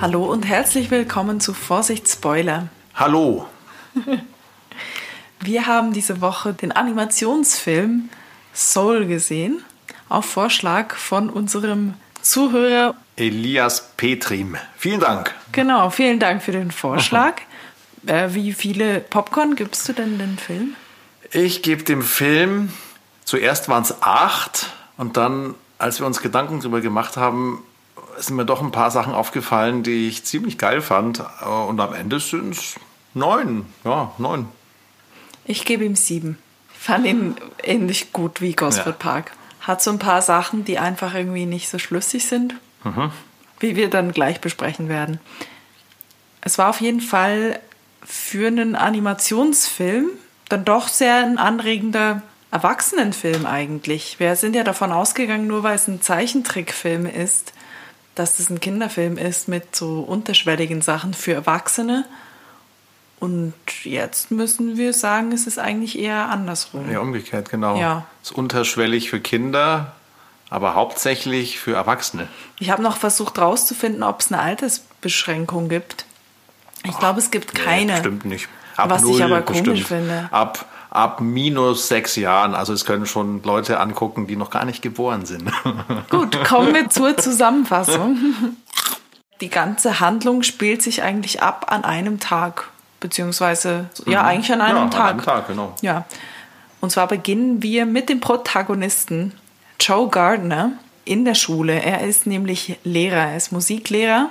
Hallo und herzlich willkommen zu Vorsicht Spoiler. Hallo. Wir haben diese Woche den Animationsfilm Soul gesehen, auf Vorschlag von unserem Zuhörer Elias Petrim. Vielen Dank. Genau, vielen Dank für den Vorschlag. Äh, wie viele Popcorn gibst du denn den Film? Ich gebe dem Film, zuerst waren es acht und dann, als wir uns Gedanken darüber gemacht haben, sind mir doch ein paar Sachen aufgefallen, die ich ziemlich geil fand. Und am Ende sind es neun. Ja, neun. Ich gebe ihm sieben. Ich fand ihn ähnlich gut wie Gosford ja. Park. Hat so ein paar Sachen, die einfach irgendwie nicht so schlüssig sind, mhm. wie wir dann gleich besprechen werden. Es war auf jeden Fall für einen Animationsfilm dann doch sehr ein anregender Erwachsenenfilm eigentlich. Wir sind ja davon ausgegangen, nur weil es ein Zeichentrickfilm ist, dass es ein Kinderfilm ist mit so unterschwelligen Sachen für Erwachsene. Und jetzt müssen wir sagen, es ist eigentlich eher andersrum. Ja, umgekehrt, genau. Ja. Es ist unterschwellig für Kinder, aber hauptsächlich für Erwachsene. Ich habe noch versucht herauszufinden, ob es eine Altersbeschränkung gibt. Ich glaube, es gibt keine. Nee, stimmt nicht. Ab was null, ich aber komisch bestimmt. finde. Ab, ab minus sechs Jahren. Also es können schon Leute angucken, die noch gar nicht geboren sind. Gut, kommen wir zur Zusammenfassung. Die ganze Handlung spielt sich eigentlich ab an einem Tag. Beziehungsweise, ja, Mhm. eigentlich an einem ja, Tag. An einem Tag, genau. Ja. Und zwar beginnen wir mit dem Protagonisten Joe Gardner in der Schule. Er ist nämlich Lehrer, er ist Musiklehrer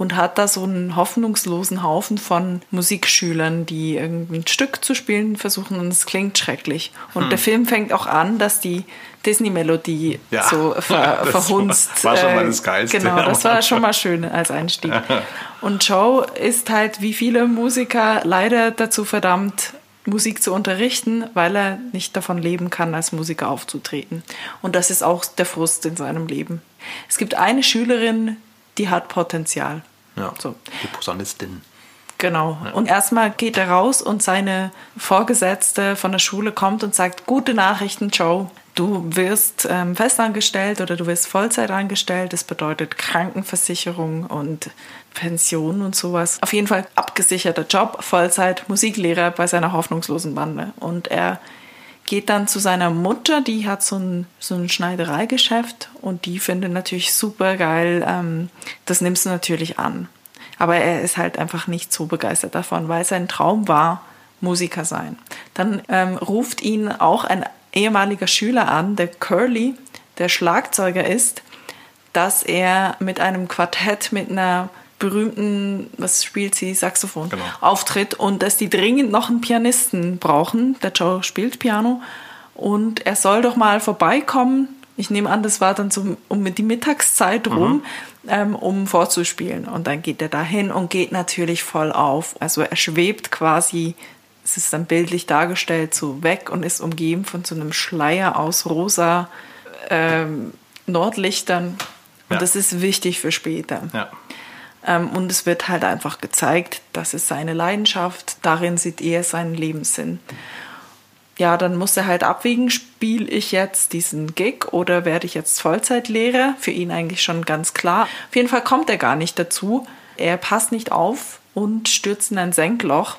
und hat da so einen hoffnungslosen Haufen von Musikschülern, die irgendein Stück zu spielen versuchen und es klingt schrecklich. Und der Film fängt auch an, dass die Disney-Melodie Hm. Ja. so ver Das verhunzt. war schon mal äh, das Geilste. Genau, das war schon mal schön als Einstieg. Und Joe ist halt wie viele Musiker leider dazu verdammt, Musik zu unterrichten, weil er nicht davon leben kann, als Musiker aufzutreten. Und das ist auch der Frust in seinem Leben. Es gibt eine Schülerin, die hat Potenzial. Ja. So. Die Posaunistin. Genau. Und erstmal geht er raus und seine Vorgesetzte von der Schule kommt und sagt, gute Nachrichten, Joe. Du wirst ähm, festangestellt oder du wirst Vollzeit angestellt. Das bedeutet Krankenversicherung und Pension und sowas. Auf jeden Fall abgesicherter Job, Vollzeit, Musiklehrer bei seiner hoffnungslosen Bande. Und er geht dann zu seiner Mutter, die hat so ein, so ein Schneidereigeschäft und die findet natürlich super geil. Ähm, das nimmst du natürlich an. Aber er ist halt einfach nicht so begeistert davon, weil sein Traum war, Musiker sein. Dann ähm, ruft ihn auch ein ehemaliger Schüler an, der Curly, der Schlagzeuger ist, dass er mit einem Quartett, mit einer berühmten, was spielt sie, Saxophon, Genau. auftritt und dass die dringend noch einen Pianisten brauchen. Der Joe spielt Piano und er soll doch mal vorbeikommen. Ich nehme an, das war dann so um die Mittagszeit rum, ähm, um vorzuspielen. Und dann geht er dahin und geht natürlich voll auf. Also er schwebt quasi, es ist dann bildlich dargestellt, so weg und ist umgeben von so einem Schleier aus rosa ähm, Nordlichtern. Und Ja. das ist wichtig für später. Ja. Ähm, und es wird halt einfach gezeigt, das ist seine Leidenschaft, darin sieht er seinen Lebenssinn. Ja, dann muss er halt abwägen, spiele ich jetzt diesen Gig oder werde ich jetzt Vollzeitlehrer? Für ihn eigentlich schon ganz klar. Auf jeden Fall kommt er gar nicht dazu. Er passt nicht auf und stürzt in ein Senkloch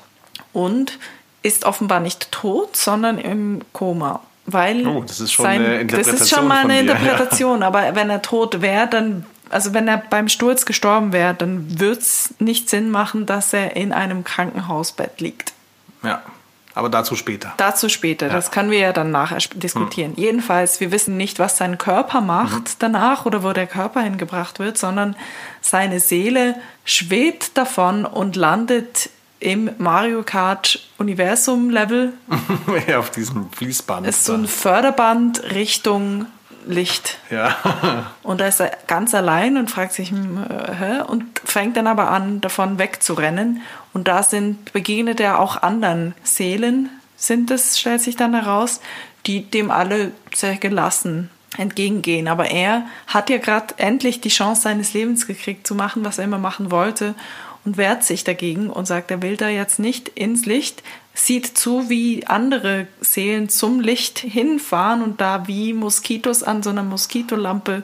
und ist offenbar nicht tot, sondern im Koma. Weil Oh, das ist schon sein, eine Das ist Interpretation schon mal eine. Interpretation, aber wenn er tot wäre, dann, also wenn er beim Sturz gestorben wäre, dann würde es nicht Sinn machen, dass er in einem Krankenhausbett liegt. ja. Aber dazu später. Dazu später, das können wir ja dann nachher diskutieren. Jedenfalls, wir wissen nicht, was sein Körper macht danach oder wo der Körper hingebracht wird, sondern seine Seele schwebt davon und landet im Mario Kart Universum Level. ja, auf diesem Fließband. Ist so ein Förderband Richtung Licht. ja. Und da ist er ganz allein und fragt sich, hm, äh, hä? Und fängt dann aber an, davon wegzurennen. Und da sind, begegnet er auch anderen Seelen, sind es, stellt sich dann heraus, die dem alle sehr gelassen entgegengehen. Aber er hat ja gerade endlich die Chance seines Lebens gekriegt, zu machen, was er immer machen wollte und wehrt sich dagegen und sagt, er will da jetzt nicht ins Licht, sieht zu, wie andere Seelen zum Licht hinfahren und da wie Moskitos an so einer Moskitolampe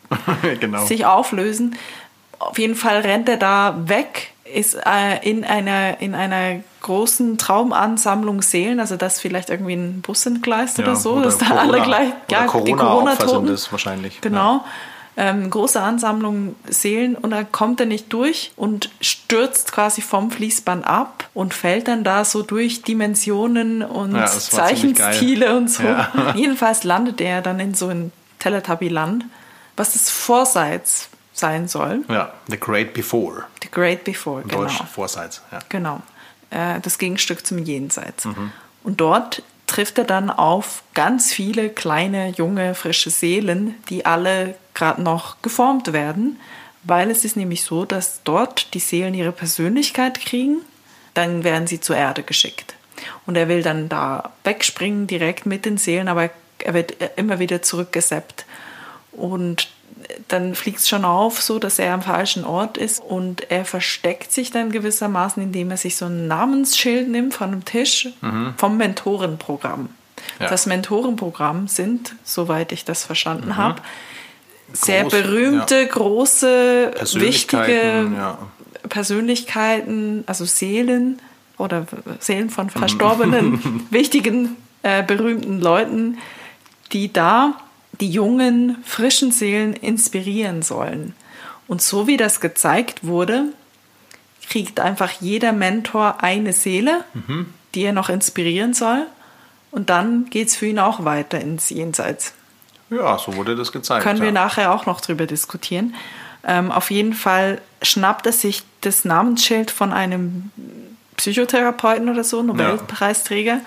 genau. sich auflösen auf jeden Fall rennt er da weg, ist äh, in einer, in einer großen Traumansammlung Seelen, also das vielleicht irgendwie ein Bus entgleist ja, oder so, dass da alle gleich, ja, Corona die Corona-Toten. ist wahrscheinlich. Genau. Ja ähm, große Ansammlung Seelen und dann kommt er nicht durch und stürzt quasi vom Fließband ab und fällt dann da so durch Dimensionen und ja, Zeichenstile und so. Ja. Jedenfalls landet er dann in so ein Teletubby-Land, was das Vorseits sein soll. Ja, The Great Before. The Great Before, Im genau. Deutsch Vorseits, ja. Genau. Äh, das Gegenstück zum Jenseits. Mhm. Und dort trifft er dann auf ganz viele kleine, junge, frische Seelen, die alle gerade noch geformt werden, weil es ist nämlich so, dass dort die Seelen ihre Persönlichkeit kriegen, dann werden sie zur Erde geschickt. Und er will dann da wegspringen direkt mit den Seelen, aber er wird immer wieder zurückgeseppt. Und dann fliegt es schon auf, so dass er am falschen Ort ist und er versteckt sich dann gewissermaßen, indem er sich so ein Namensschild nimmt von einem Tisch mhm. vom Mentorenprogramm. Ja. Das Mentorenprogramm sind, soweit ich das verstanden mhm. habe, sehr berühmte, ja. große, wichtige ja. Persönlichkeiten, also Seelen oder Seelen von verstorbenen, wichtigen, äh, berühmten Leuten, die da die jungen, frischen Seelen inspirieren sollen. Und so wie das gezeigt wurde, kriegt einfach jeder Mentor eine Seele, mhm. die er noch inspirieren soll. Und dann geht es für ihn auch weiter ins Jenseits. Ja, so wurde das gezeigt. Können ja. wir nachher auch noch drüber diskutieren. Ähm, auf jeden Fall schnappt er sich das Namensschild von einem Psychotherapeuten oder so, Nobelpreisträger, ja.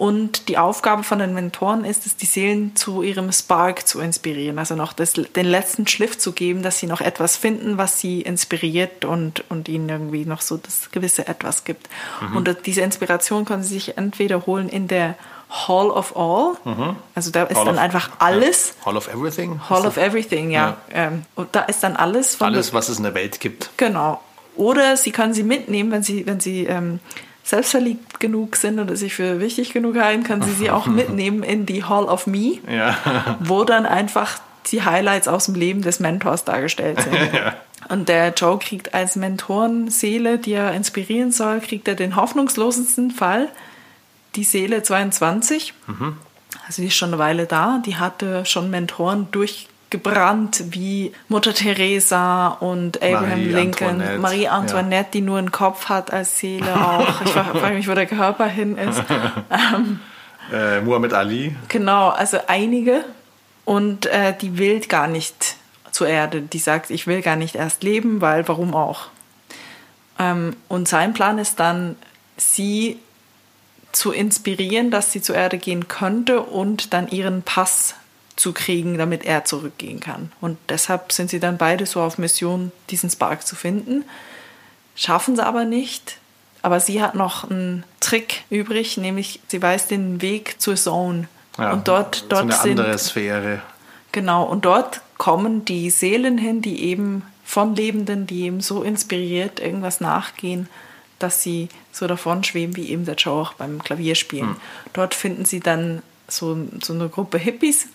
Und die Aufgabe von den Mentoren ist es, die Seelen zu ihrem Spark zu inspirieren, also noch das, den letzten Schliff zu geben, dass sie noch etwas finden, was sie inspiriert und, und ihnen irgendwie noch so das gewisse Etwas gibt. Mhm. Und diese Inspiration können sie sich entweder holen in der Hall of All, mhm. also da ist Hall dann of, einfach alles. Hall of Everything? Hall of Everything, ja. ja. Ähm, und da ist dann alles. alles, was es in der Welt gibt. Genau. Oder sie können sie mitnehmen, wenn sie, wenn sie ähm, selbstverliebt genug sind oder sich für wichtig genug halten, können sie sie auch mitnehmen in die Hall of Me, ja. wo dann einfach die Highlights aus dem Leben des Mentors dargestellt sind. Ja. Und der Joe kriegt als Mentorenseele, die er inspirieren soll, kriegt er den hoffnungslosesten Fall, die Seele 22. Mhm. Also die ist schon eine Weile da, die hatte schon Mentoren durch gebrannt wie Mutter Teresa und Abraham Marie Lincoln, Antoinette. Marie Antoinette, ja. die nur einen Kopf hat als Seele auch. Ich frage mich, wo der Körper hin ist. Ähm, äh, Muhammad Ali. Genau, also einige. Und äh, die will gar nicht zur Erde. Die sagt, ich will gar nicht erst leben, weil warum auch? Ähm, und sein Plan ist dann, sie zu inspirieren, dass sie zur Erde gehen könnte und dann ihren Pass zu kriegen, damit er zurückgehen kann. Und deshalb sind sie dann beide so auf Mission, diesen Spark zu finden. Schaffen sie aber nicht. Aber sie hat noch einen Trick übrig, nämlich sie weiß den Weg zur Zone. Ja, und dort, dort so eine sind, andere Sphäre. Genau, und dort kommen die Seelen hin, die eben von Lebenden, die eben so inspiriert irgendwas nachgehen, dass sie so davon schweben, wie eben der Joe auch beim Klavierspielen. Hm. Dort finden sie dann so, so eine Gruppe Hippies,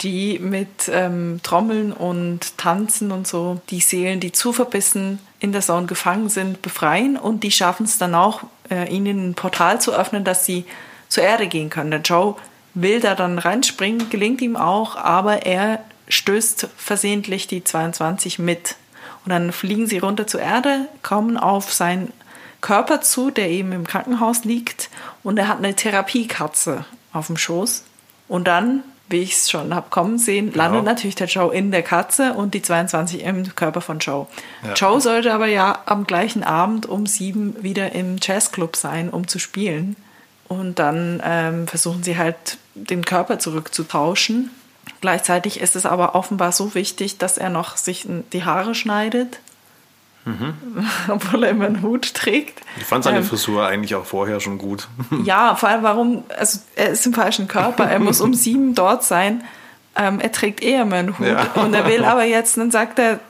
die mit ähm, Trommeln und Tanzen und so die Seelen, die zu verbissen in der Zone gefangen sind, befreien und die schaffen es dann auch, äh, ihnen ein Portal zu öffnen, dass sie zur Erde gehen können. Der Joe will da dann reinspringen, gelingt ihm auch, aber er stößt versehentlich die 22 mit. Und dann fliegen sie runter zur Erde, kommen auf seinen Körper zu, der eben im Krankenhaus liegt, und er hat eine Therapiekatze auf dem Schoß. Und dann wie ich es schon habe kommen sehen, genau. landet natürlich der Joe in der Katze und die 22 im Körper von Joe. Ja. Joe sollte aber ja am gleichen Abend um sieben wieder im Jazzclub sein, um zu spielen. Und dann ähm, versuchen sie halt, den Körper zurückzutauschen. Gleichzeitig ist es aber offenbar so wichtig, dass er noch sich die Haare schneidet Mhm. Obwohl er immer einen Hut trägt. Ich fand seine ähm, Frisur eigentlich auch vorher schon gut. Ja, vor allem warum, also er ist im falschen Körper, er muss um sieben dort sein. Ähm, er trägt eher immer einen Hut. Ja. Und er will aber jetzt, dann sagt er,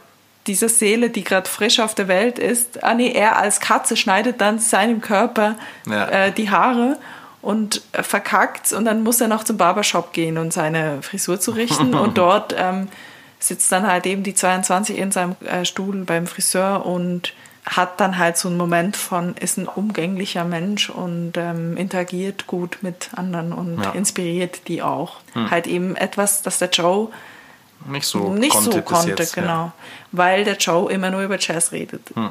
diese Seele, die gerade frisch auf der Welt ist, ah nee, er als Katze schneidet dann seinem Körper ja. äh, die Haare und verkackt und dann muss er noch zum Barbershop gehen und seine Frisur zurichten und dort ähm, sitzt dann halt eben die 22 in seinem äh, Stuhl beim Friseur und hat dann halt so einen Moment von, ist ein umgänglicher Mensch und ähm, interagiert gut mit anderen und ja. inspiriert die auch. Hm. Halt eben etwas, das der Joe nicht so nicht konnte, so konnte jetzt, genau. Ja. Weil der Joe immer nur über Jazz redet. Hm.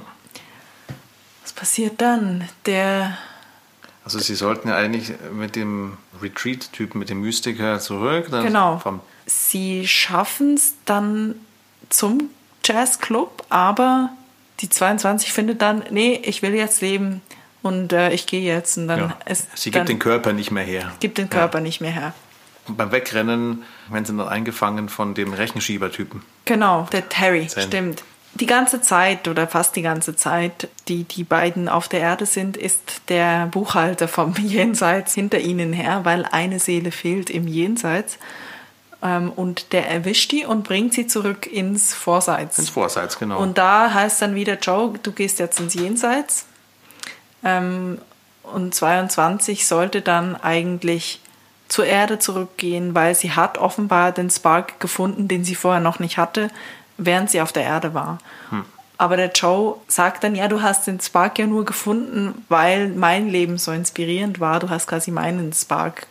Was passiert dann? Der. Also sie sollten ja eigentlich mit dem Retreat-Typen, mit dem Mystiker zurück. genau. Sie schaffen es dann zum Jazzclub, aber die 22 findet dann, nee, ich will jetzt leben und äh, ich gehe jetzt. Und dann ja. ist, sie dann gibt den Körper nicht mehr her. Gibt den Körper ja. nicht mehr her. Und beim Wegrennen werden sie dann eingefangen von dem Rechenschiebertypen. Genau, der Terry, Zen. stimmt. Die ganze Zeit oder fast die ganze Zeit, die die beiden auf der Erde sind, ist der Buchhalter vom Jenseits hinter ihnen her, weil eine Seele fehlt im Jenseits. Ähm, und der erwischt die und bringt sie zurück ins Vorseits. Ins Vorseits, genau. Und da heißt dann wieder, Joe, du gehst jetzt ins Jenseits. Ähm, und 22 sollte dann eigentlich zur Erde zurückgehen, weil sie hat offenbar den Spark gefunden, den sie vorher noch nicht hatte, während sie auf der Erde war. Hm. Aber der Joe sagt dann, ja, du hast den Spark ja nur gefunden, weil mein Leben so inspirierend war. Du hast quasi meinen Spark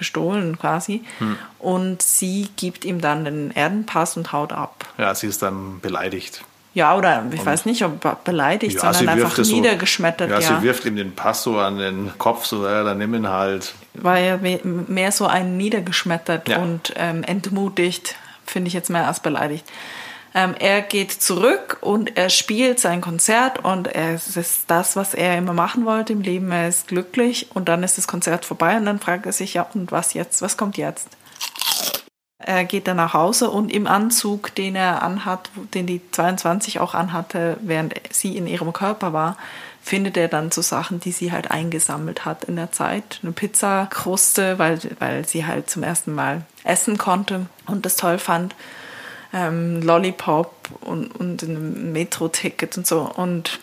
gestohlen quasi. Hm. Und sie gibt ihm dann den Erdenpass und haut ab. Ja, sie ist dann beleidigt. Ja, oder ich und weiß nicht, ob beleidigt, ja, sondern einfach niedergeschmettert. So, ja, ja, sie wirft ihm den Pass so an den Kopf, so, ja, dann nimm ihn halt. War ja mehr so ein niedergeschmettert Ja. und ähm, entmutigt, finde ich jetzt mehr als beleidigt. Ähm, er geht zurück und er spielt sein Konzert und es ist das, was er immer machen wollte im Leben. Er ist glücklich und dann ist das Konzert vorbei und dann fragt er sich, ja, und was jetzt? Was kommt jetzt? Er geht dann nach Hause und im Anzug, den er anhat, den die 22 auch anhatte, während sie in ihrem Körper war, findet er dann so Sachen, die sie halt eingesammelt hat in der Zeit. Eine Pizzakruste, weil, weil sie halt zum ersten Mal essen konnte und das toll fand. Ähm, Lollipop und, und ein Metro-Ticket und so. Und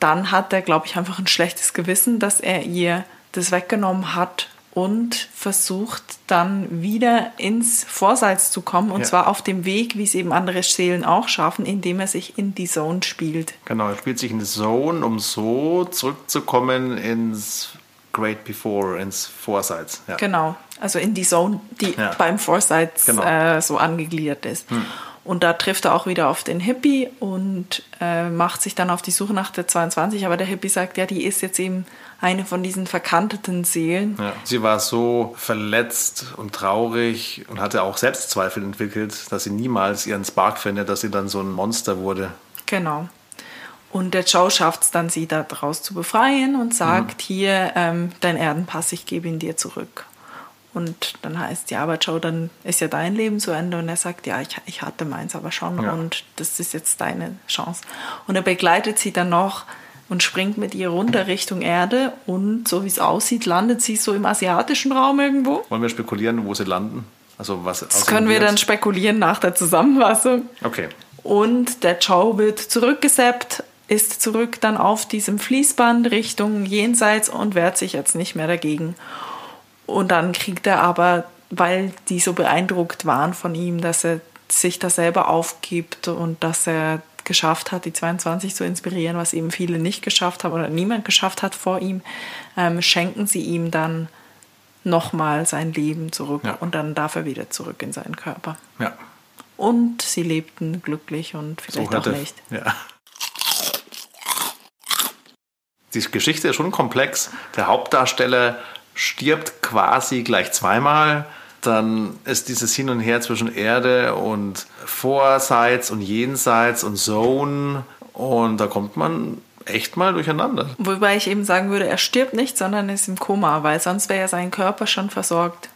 dann hat er, glaube ich, einfach ein schlechtes Gewissen, dass er ihr das weggenommen hat und versucht dann wieder ins Vorseits zu kommen und Ja. zwar auf dem Weg, wie es eben andere Seelen auch schaffen, indem er sich in die Zone spielt. Genau, er spielt sich in die Zone, um so zurückzukommen ins Great Before, ins Vorseits. Ja. Genau, also in die Zone, die Ja. beim Vorseits Genau. äh, so angegliedert ist. Und da trifft er auch wieder auf den Hippie und äh, macht sich dann auf die Suche nach der 22. Aber der Hippie sagt, ja, die ist jetzt eben eine von diesen verkanteten Seelen. Ja. Sie war so verletzt und traurig und hatte auch Selbstzweifel entwickelt, dass sie niemals ihren Spark findet, dass sie dann so ein Monster wurde. Genau. Und der Joe schafft es dann, sie daraus zu befreien und sagt, hier, ähm, dein Erdenpass, ich gebe ihn dir zurück. Und dann heißt, aber Joe, dann ist ja dein Leben zu Ende. Und er sagt, ja, ich, ich hatte meins aber schon Ja. und das ist jetzt deine Chance. Und er begleitet sie dann noch und springt mit ihr runter Richtung Erde. Und so wie es aussieht, landet sie so im asiatischen Raum irgendwo. Wollen wir spekulieren, wo sie landen? Also was Das können wir dann spekulieren nach der Zusammenfassung. Okay. Und der Joe wird zurückgesappt, ist zurück dann auf diesem Fließband Richtung Jenseits und wehrt sich jetzt nicht mehr dagegen. Und dann kriegt er aber, weil die so beeindruckt waren von ihm, dass er sich da selber aufgibt und dass er geschafft hat, die 22 zu inspirieren, was eben viele nicht geschafft haben oder niemand geschafft hat vor ihm, ähm, schenken sie ihm dann nochmal sein Leben zurück Ja. und dann darf er wieder zurück in seinen Körper. Ja. Und sie lebten glücklich und vielleicht auch hatte- nicht. Ja. Die Geschichte ist schon komplex. Der Hauptdarsteller stirbt quasi gleich zweimal. Dann ist dieses Hin und Her zwischen Erde und Vorseits und Jenseits und Zone. Und da kommt man echt mal durcheinander. Wobei ich eben sagen würde, er stirbt nicht, sondern ist im Koma, weil sonst wäre ja sein Körper schon versorgt.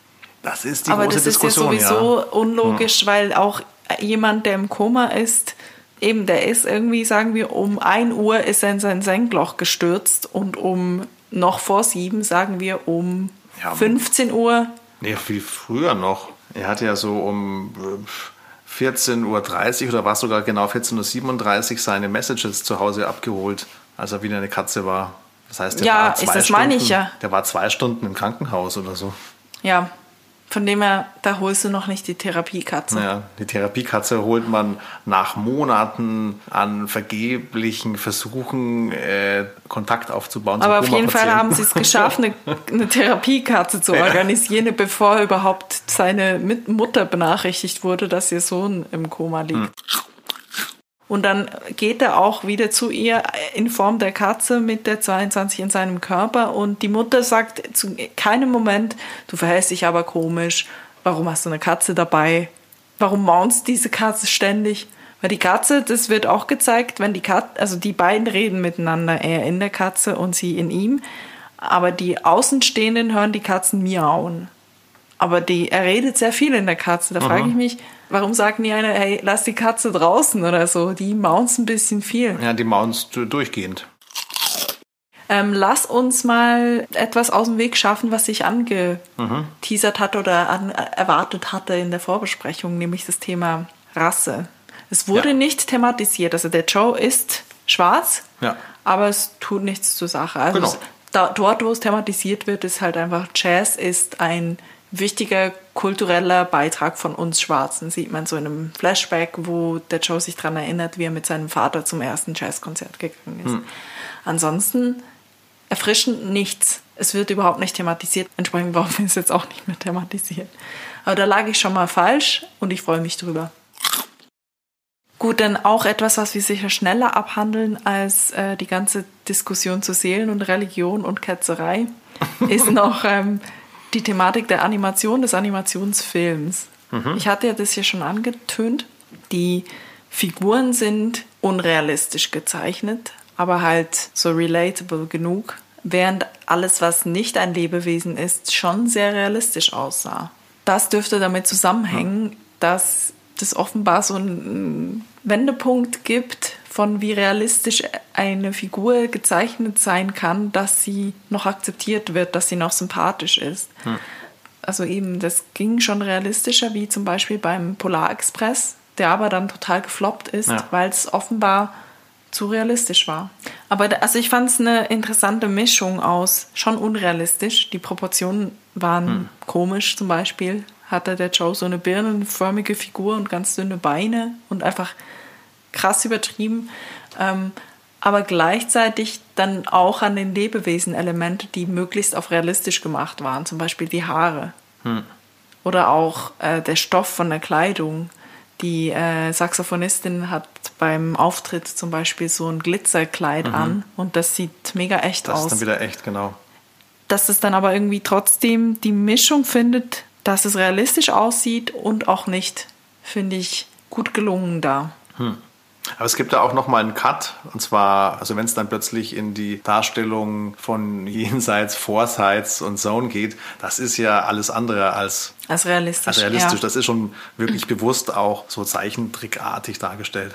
Das ist die Aber große das ist ja Diskussion. sowieso ja. unlogisch, weil auch jemand, der im Koma ist, eben, der ist irgendwie, sagen wir, um 1 Uhr ist er in sein Senkloch gestürzt und um noch vor sieben, sagen wir, um Ja, 15 Uhr. Nee, viel früher noch. Er hat ja so um äh, 14.30 Uhr oder war es sogar genau 14.37 Uhr seine Messages zu Hause abgeholt, als er wieder eine Katze war. Das heißt, der Ja, war ist- zwei das Stunden, meine ich ja. Der war zwei Stunden im Krankenhaus oder so. Ja, Von dem her, da holst du noch nicht die Therapiekatze. Ja, die Therapiekatze holt man nach Monaten an vergeblichen Versuchen, äh, Kontakt aufzubauen. Aber auf jeden Fall haben sie es geschafft, eine, eine Therapiekatze zu organisieren, bevor überhaupt seine Mutter benachrichtigt wurde, dass ihr Sohn im Koma liegt. Hm. Und dann geht er auch wieder zu ihr in Form der Katze mit der 22 in seinem Körper. Und die Mutter sagt zu keinem Moment, du verhältst dich aber komisch. Warum hast du eine Katze dabei? Warum maunst diese Katze ständig? Weil die Katze, das wird auch gezeigt, wenn die Katze, also die beiden reden miteinander, er in der Katze und sie in ihm. Aber die Außenstehenden hören die Katzen miauen. Aber die, er redet sehr viel in der Katze. Da frage ich mich, Warum sagt nie einer, hey, lass die Katze draußen oder so? Die maunzt ein bisschen viel. Ja, die maunzt durchgehend. Ähm, lass uns mal etwas aus dem Weg schaffen, was ich angeteasert mhm. hatte oder an, erwartet hatte in der Vorbesprechung, nämlich das Thema Rasse. Es wurde ja. nicht thematisiert. Also der Joe ist schwarz, ja. aber es tut nichts zur Sache. Also genau. es, da, dort, wo es thematisiert wird, ist halt einfach, Jazz ist ein wichtiger kultureller Beitrag von uns Schwarzen. Sieht man so in einem Flashback, wo der Joe sich daran erinnert, wie er mit seinem Vater zum ersten Jazzkonzert gegangen ist. Hm. Ansonsten erfrischend nichts. Es wird überhaupt nicht thematisiert. Entsprechend warum ist es jetzt auch nicht mehr thematisiert. Aber da lag ich schon mal falsch und ich freue mich drüber. Gut, dann auch etwas, was wir sicher schneller abhandeln als äh, die ganze Diskussion zu Seelen und Religion und Ketzerei, ist noch ähm, die Thematik der Animation, des Animationsfilms. Mhm. Ich hatte ja das hier schon angetönt. Die Figuren sind unrealistisch gezeichnet, aber halt so relatable genug, während alles, was nicht ein Lebewesen ist, schon sehr realistisch aussah. Das dürfte damit zusammenhängen, mhm. dass das offenbar so einen Wendepunkt gibt von wie realistisch eine Figur gezeichnet sein kann, dass sie noch akzeptiert wird, dass sie noch sympathisch ist. Hm. Also eben, das ging schon realistischer, wie zum Beispiel beim Polar Express, der aber dann total gefloppt ist, ja. weil es offenbar zu realistisch war. Aber also ich fand es eine interessante Mischung aus schon unrealistisch. Die Proportionen waren hm. komisch zum Beispiel. Hatte der Joe so eine birnenförmige Figur und ganz dünne Beine und einfach krass übertrieben, ähm, aber gleichzeitig dann auch an den Lebewesen Elemente, die möglichst auf realistisch gemacht waren, zum Beispiel die Haare hm. oder auch äh, der Stoff von der Kleidung. Die äh, Saxophonistin hat beim Auftritt zum Beispiel so ein Glitzerkleid mhm. an und das sieht mega echt das aus. Das ist dann wieder echt, genau. Dass es dann aber irgendwie trotzdem die Mischung findet, dass es realistisch aussieht und auch nicht, finde ich gut gelungen da. Hm. Aber es gibt da auch noch mal einen Cut und zwar, also wenn es dann plötzlich in die Darstellung von jenseits, Vorseits und Zone geht, das ist ja alles andere als als realistisch. Als realistisch. Ja. Das ist schon wirklich bewusst auch so zeichentrickartig dargestellt.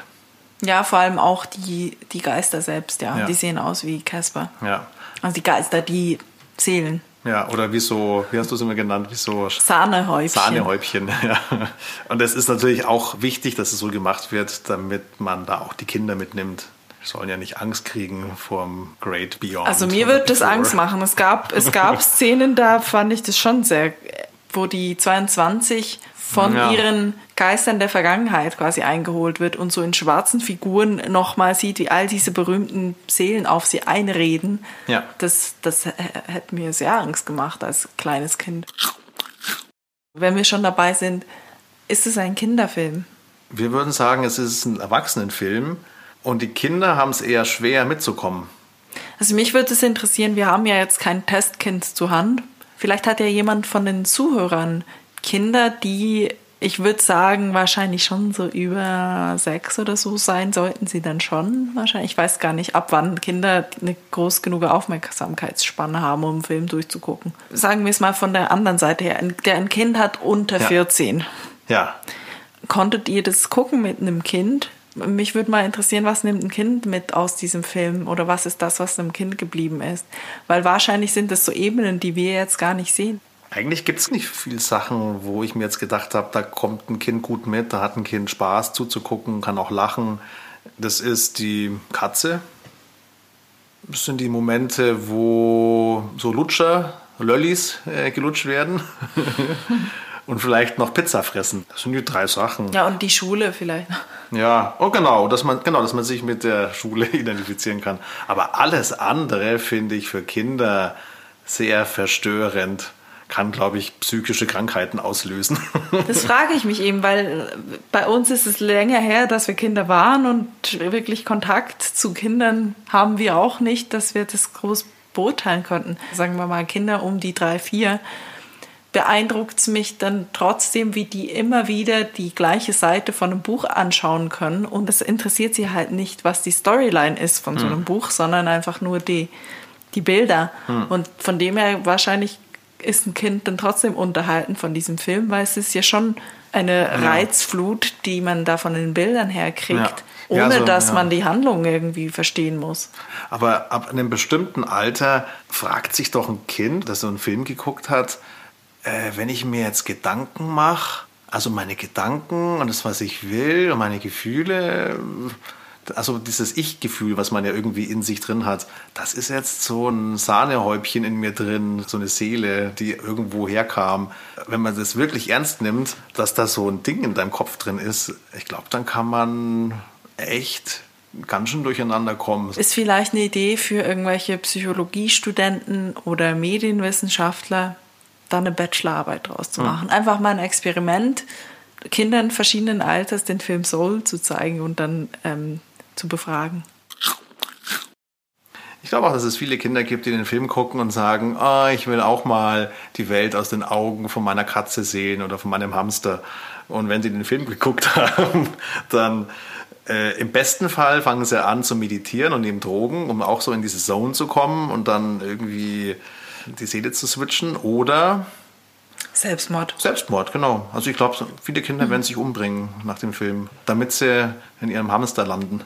Ja, vor allem auch die, die Geister selbst, ja. ja. Die sehen aus wie Casper. Ja. Also die Geister, die zählen. Ja, oder wie so, wie hast du es immer genannt, wie so Sahnehäubchen. Sahnehäubchen, ja. Und es ist natürlich auch wichtig, dass es so gemacht wird, damit man da auch die Kinder mitnimmt. Die sollen ja nicht Angst kriegen vorm Great Beyond. Also mir wird das Angst machen. Es gab, es gab Szenen, da fand ich das schon sehr, wo die 22 von ja. ihren Geistern der Vergangenheit quasi eingeholt wird und so in schwarzen Figuren nochmal sieht, wie all diese berühmten Seelen auf sie einreden. Ja. Das, das hätte mir sehr Angst gemacht als kleines Kind. Wenn wir schon dabei sind, ist es ein Kinderfilm? Wir würden sagen, es ist ein Erwachsenenfilm und die Kinder haben es eher schwer mitzukommen. Also mich würde es interessieren, wir haben ja jetzt kein Testkind zur Hand. Vielleicht hat ja jemand von den Zuhörern Kinder, die, ich würde sagen, wahrscheinlich schon so über sechs oder so sein sollten sie dann schon. Wahrscheinlich, ich weiß gar nicht, ab wann Kinder eine groß genug Aufmerksamkeitsspanne haben, um einen Film durchzugucken. Sagen wir es mal von der anderen Seite her, der ein Kind hat unter ja. 14. Ja. Konntet ihr das gucken mit einem Kind? Mich würde mal interessieren, was nimmt ein Kind mit aus diesem Film oder was ist das, was einem Kind geblieben ist? Weil wahrscheinlich sind das so Ebenen, die wir jetzt gar nicht sehen. Eigentlich gibt es nicht viele Sachen, wo ich mir jetzt gedacht habe, da kommt ein Kind gut mit, da hat ein Kind Spaß zuzugucken, kann auch lachen. Das ist die Katze. Das sind die Momente, wo so Lutscher Lollis äh, gelutscht werden und vielleicht noch Pizza fressen. Das sind die drei Sachen. Ja, und die Schule vielleicht. Ja, oh genau, dass man, genau, dass man sich mit der Schule identifizieren kann. Aber alles andere finde ich für Kinder sehr verstörend kann, glaube ich, psychische Krankheiten auslösen. Das frage ich mich eben, weil bei uns ist es länger her, dass wir Kinder waren und wirklich Kontakt zu Kindern haben wir auch nicht, dass wir das groß beurteilen könnten. Sagen wir mal Kinder um die drei, vier. Beeindruckt es mich dann trotzdem, wie die immer wieder die gleiche Seite von einem Buch anschauen können. Und es interessiert sie halt nicht, was die Storyline ist von so einem hm. Buch, sondern einfach nur die, die Bilder. Hm. Und von dem her wahrscheinlich ist ein Kind dann trotzdem unterhalten von diesem Film, weil es ist ja schon eine ja. Reizflut, die man da von den Bildern her kriegt, ja. ohne ja, so, dass man die Handlung irgendwie verstehen muss. Aber ab einem bestimmten Alter fragt sich doch ein Kind, das so einen Film geguckt hat, äh, wenn ich mir jetzt Gedanken mache, also meine Gedanken und das, was ich will und meine Gefühle, also dieses Ich-Gefühl, was man ja irgendwie in sich drin hat, das ist jetzt so ein Sahnehäubchen in mir drin, so eine Seele, die irgendwo herkam. Wenn man das wirklich ernst nimmt, dass da so ein Ding in deinem Kopf drin ist, ich glaube, dann kann man echt ganz schön durcheinander kommen. Ist vielleicht eine Idee für irgendwelche Psychologiestudenten oder Medienwissenschaftler, da eine Bachelorarbeit draus zu hm. machen. Hm. Einfach mal ein Experiment, Kindern verschiedenen Alters den Film Soul zu zeigen und dann ähm, zu befragen. Ich glaube auch, dass es viele Kinder gibt, die den Film gucken und sagen, oh, ich will auch mal die Welt aus den Augen von meiner Katze sehen oder von meinem Hamster. Und wenn sie den Film geguckt haben, dann äh, im besten Fall fangen sie an zu meditieren und nehmen Drogen, um auch so in diese Zone zu kommen und dann irgendwie die Seele zu switchen. Oder Selbstmord. Selbstmord, genau. Also ich glaube, viele Kinder mhm. werden sich umbringen nach dem Film, damit sie in ihrem Hamster landen.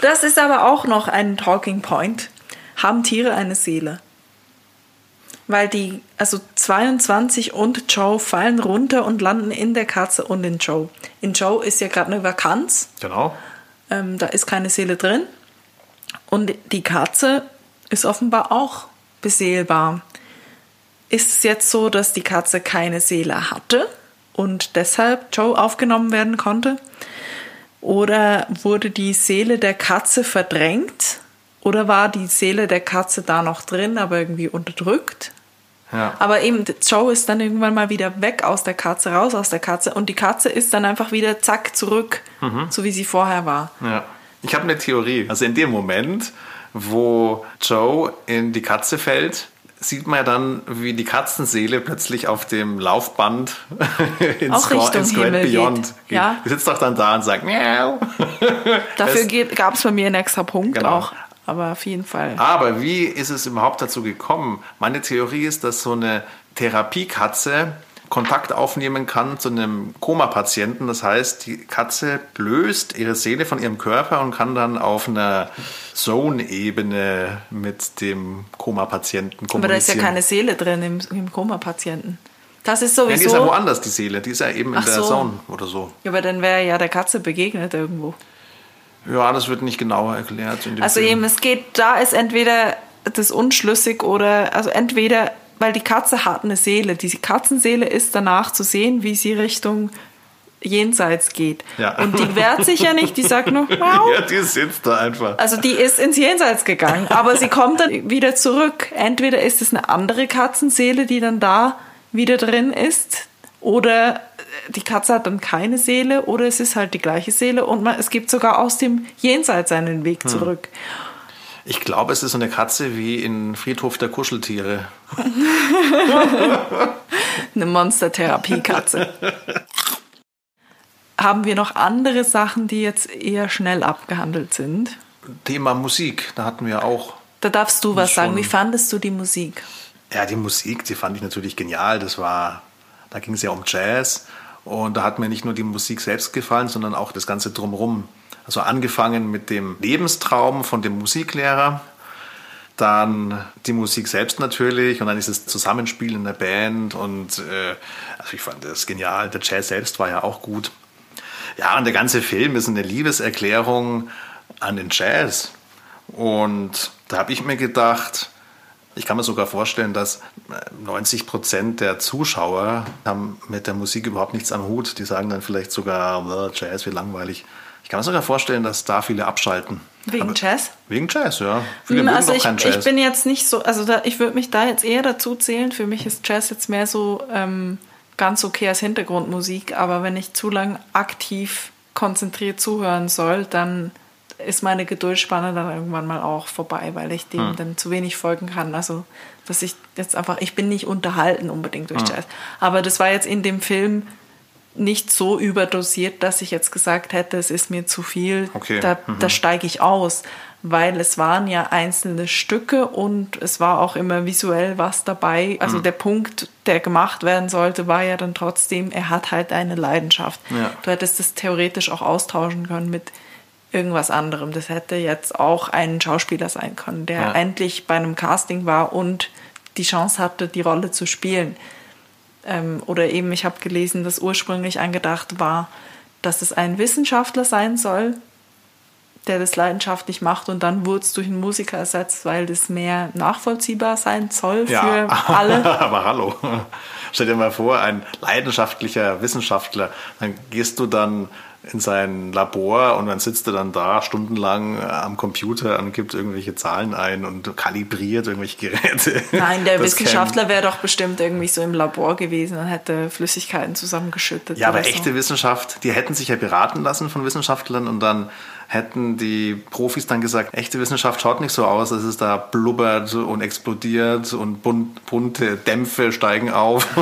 Das ist aber auch noch ein Talking Point. Haben Tiere eine Seele? Weil die, also 22 und Joe fallen runter und landen in der Katze und in Joe. In Joe ist ja gerade eine Vakanz. Genau. Ähm, da ist keine Seele drin. Und die Katze ist offenbar auch beseelbar. Ist es jetzt so, dass die Katze keine Seele hatte und deshalb Joe aufgenommen werden konnte? Oder wurde die Seele der Katze verdrängt? Oder war die Seele der Katze da noch drin, aber irgendwie unterdrückt? Ja. Aber eben, Joe ist dann irgendwann mal wieder weg aus der Katze, raus aus der Katze und die Katze ist dann einfach wieder zack zurück, mhm. so wie sie vorher war. Ja. Ich habe eine Theorie. Also in dem Moment, wo Joe in die Katze fällt, sieht man ja dann, wie die Katzenseele plötzlich auf dem Laufband ins, Auch Grand Himmel Beyond geht. geht. Ja. Die sitzt doch dann da und sagt, Miau. Dafür gab es bei mir einen extra Punkt genau. auch. Aber auf jeden Fall. Aber wie ist es überhaupt dazu gekommen? Meine Theorie ist, dass so eine Therapiekatze Kontakt aufnehmen kann zu einem Koma-Patienten. Das heißt, die Katze löst ihre Seele von ihrem Körper und kann dann auf einer Zone-Ebene mit dem Koma-Patienten kommunizieren. Aber da ist ja keine Seele drin im, im Koma-Patienten. Das ist sowieso. Ja, die ist ja woanders, die Seele. Die ist ja eben in Ach der so. Zone oder so. Ja, aber dann wäre ja der Katze begegnet irgendwo. Ja, das wird nicht genauer erklärt. also Film. eben, es geht, da ist entweder das unschlüssig oder, also entweder weil die Katze hat eine Seele. Die Katzenseele ist danach zu sehen, wie sie Richtung Jenseits geht. Ja. Und die wehrt sich ja nicht, die sagt nur, wow. Ja, die sitzt da einfach. Also die ist ins Jenseits gegangen, aber sie kommt dann wieder zurück. Entweder ist es eine andere Katzenseele, die dann da wieder drin ist, oder die Katze hat dann keine Seele, oder es ist halt die gleiche Seele und man, es gibt sogar aus dem Jenseits einen Weg hm. zurück. Hm. Ich glaube, es ist so eine Katze wie in Friedhof der Kuscheltiere. eine Monstertherapie-Katze. Haben wir noch andere Sachen, die jetzt eher schnell abgehandelt sind? Thema Musik, da hatten wir auch. Da darfst du was sagen. Wie fandest du die Musik? Ja, die Musik, die fand ich natürlich genial. Das war, da ging es ja um Jazz. Und da hat mir nicht nur die Musik selbst gefallen, sondern auch das Ganze drumherum. Also angefangen mit dem Lebenstraum von dem Musiklehrer, dann die Musik selbst natürlich und dann dieses Zusammenspiel in der Band und äh, also ich fand das genial. Der Jazz selbst war ja auch gut. Ja, und der ganze Film ist eine Liebeserklärung an den Jazz. Und da habe ich mir gedacht, Ich kann mir sogar vorstellen, dass 90 Prozent der Zuschauer haben mit der Musik überhaupt nichts am Hut. Die sagen dann vielleicht sogar, Jazz, wie langweilig. Ich kann mir sogar vorstellen, dass da viele abschalten. Wegen Aber Jazz? Wegen Jazz, ja. Viele hm, also ich, Jazz. ich bin jetzt nicht so, also da, ich würde mich da jetzt eher dazu zählen. Für mich ist Jazz jetzt mehr so ähm, ganz okay als Hintergrundmusik. Aber wenn ich zu lang aktiv konzentriert zuhören soll, dann ist meine Geduldspanne dann irgendwann mal auch vorbei, weil ich dem hm. dann zu wenig folgen kann. Also, dass ich jetzt einfach, ich bin nicht unterhalten unbedingt durch hm. Jazz. Aber das war jetzt in dem Film nicht so überdosiert, dass ich jetzt gesagt hätte, es ist mir zu viel, okay. da, mhm. da steige ich aus, weil es waren ja einzelne Stücke und es war auch immer visuell was dabei. Also mhm. der Punkt, der gemacht werden sollte, war ja dann trotzdem, er hat halt eine Leidenschaft. Ja. Du hättest das theoretisch auch austauschen können mit irgendwas anderem. Das hätte jetzt auch ein Schauspieler sein können, der ja. endlich bei einem Casting war und die Chance hatte, die Rolle zu spielen. Ähm, oder eben, ich habe gelesen, dass ursprünglich angedacht war, dass es ein Wissenschaftler sein soll, der das leidenschaftlich macht und dann wurde es durch einen Musiker ersetzt, weil das mehr nachvollziehbar sein soll für ja. alle. Aber hallo, stell dir mal vor, ein leidenschaftlicher Wissenschaftler, dann gehst du dann in sein Labor und dann sitzt er dann da stundenlang am Computer und gibt irgendwelche Zahlen ein und kalibriert irgendwelche Geräte. Nein, der das Wissenschaftler wäre doch bestimmt irgendwie so im Labor gewesen und hätte Flüssigkeiten zusammengeschüttet. Ja, aber so. echte Wissenschaft, die hätten sich ja beraten lassen von Wissenschaftlern und dann hätten die Profis dann gesagt, echte Wissenschaft schaut nicht so aus, dass es da blubbert und explodiert und bunt, bunte Dämpfe steigen auf.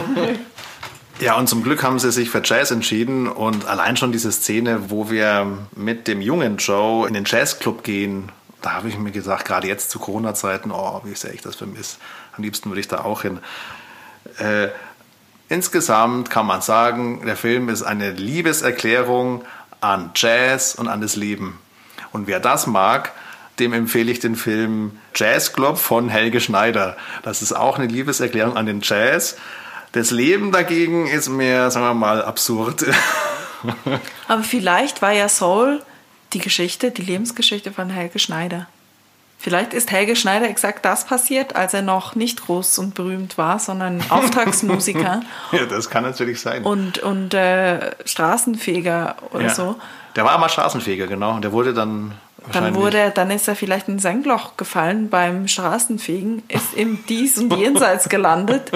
Ja, und zum Glück haben sie sich für Jazz entschieden und allein schon diese Szene, wo wir mit dem jungen Joe in den Jazzclub gehen, da habe ich mir gesagt, gerade jetzt zu Corona-Zeiten, oh, wie sehr ich das vermisse. Am liebsten würde ich da auch hin. Äh, insgesamt kann man sagen, der Film ist eine Liebeserklärung an Jazz und an das Leben. Und wer das mag, dem empfehle ich den Film Jazz Club von Helge Schneider. Das ist auch eine Liebeserklärung an den Jazz das Leben dagegen ist mir, sagen wir mal, absurd. Aber vielleicht war ja Soul die Geschichte, die Lebensgeschichte von Helge Schneider. Vielleicht ist Helge Schneider exakt das passiert, als er noch nicht groß und berühmt war, sondern Auftragsmusiker. ja, das kann natürlich sein. Und, und äh, Straßenfeger oder ja. so. Der war einmal Straßenfeger, genau. Der wurde dann. Dann wurde, dann ist er vielleicht in ein Senkloch gefallen beim Straßenfegen, ist im Dies und Jenseits gelandet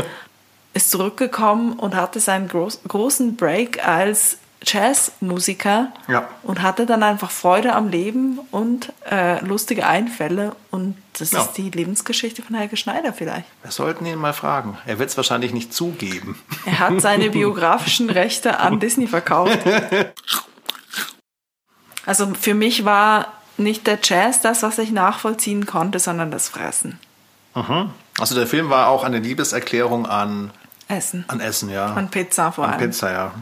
ist zurückgekommen und hatte seinen groß, großen Break als Jazzmusiker ja. und hatte dann einfach Freude am Leben und äh, lustige Einfälle. Und das ja. ist die Lebensgeschichte von Helge Schneider vielleicht. Wir sollten ihn mal fragen. Er wird es wahrscheinlich nicht zugeben. Er hat seine biografischen Rechte an Disney verkauft. Also für mich war nicht der Jazz das, was ich nachvollziehen konnte, sondern das Fressen. Mhm. Also der Film war auch eine Liebeserklärung an Essen. An Essen, ja. An Pizza vor allem. An Pizza, ja.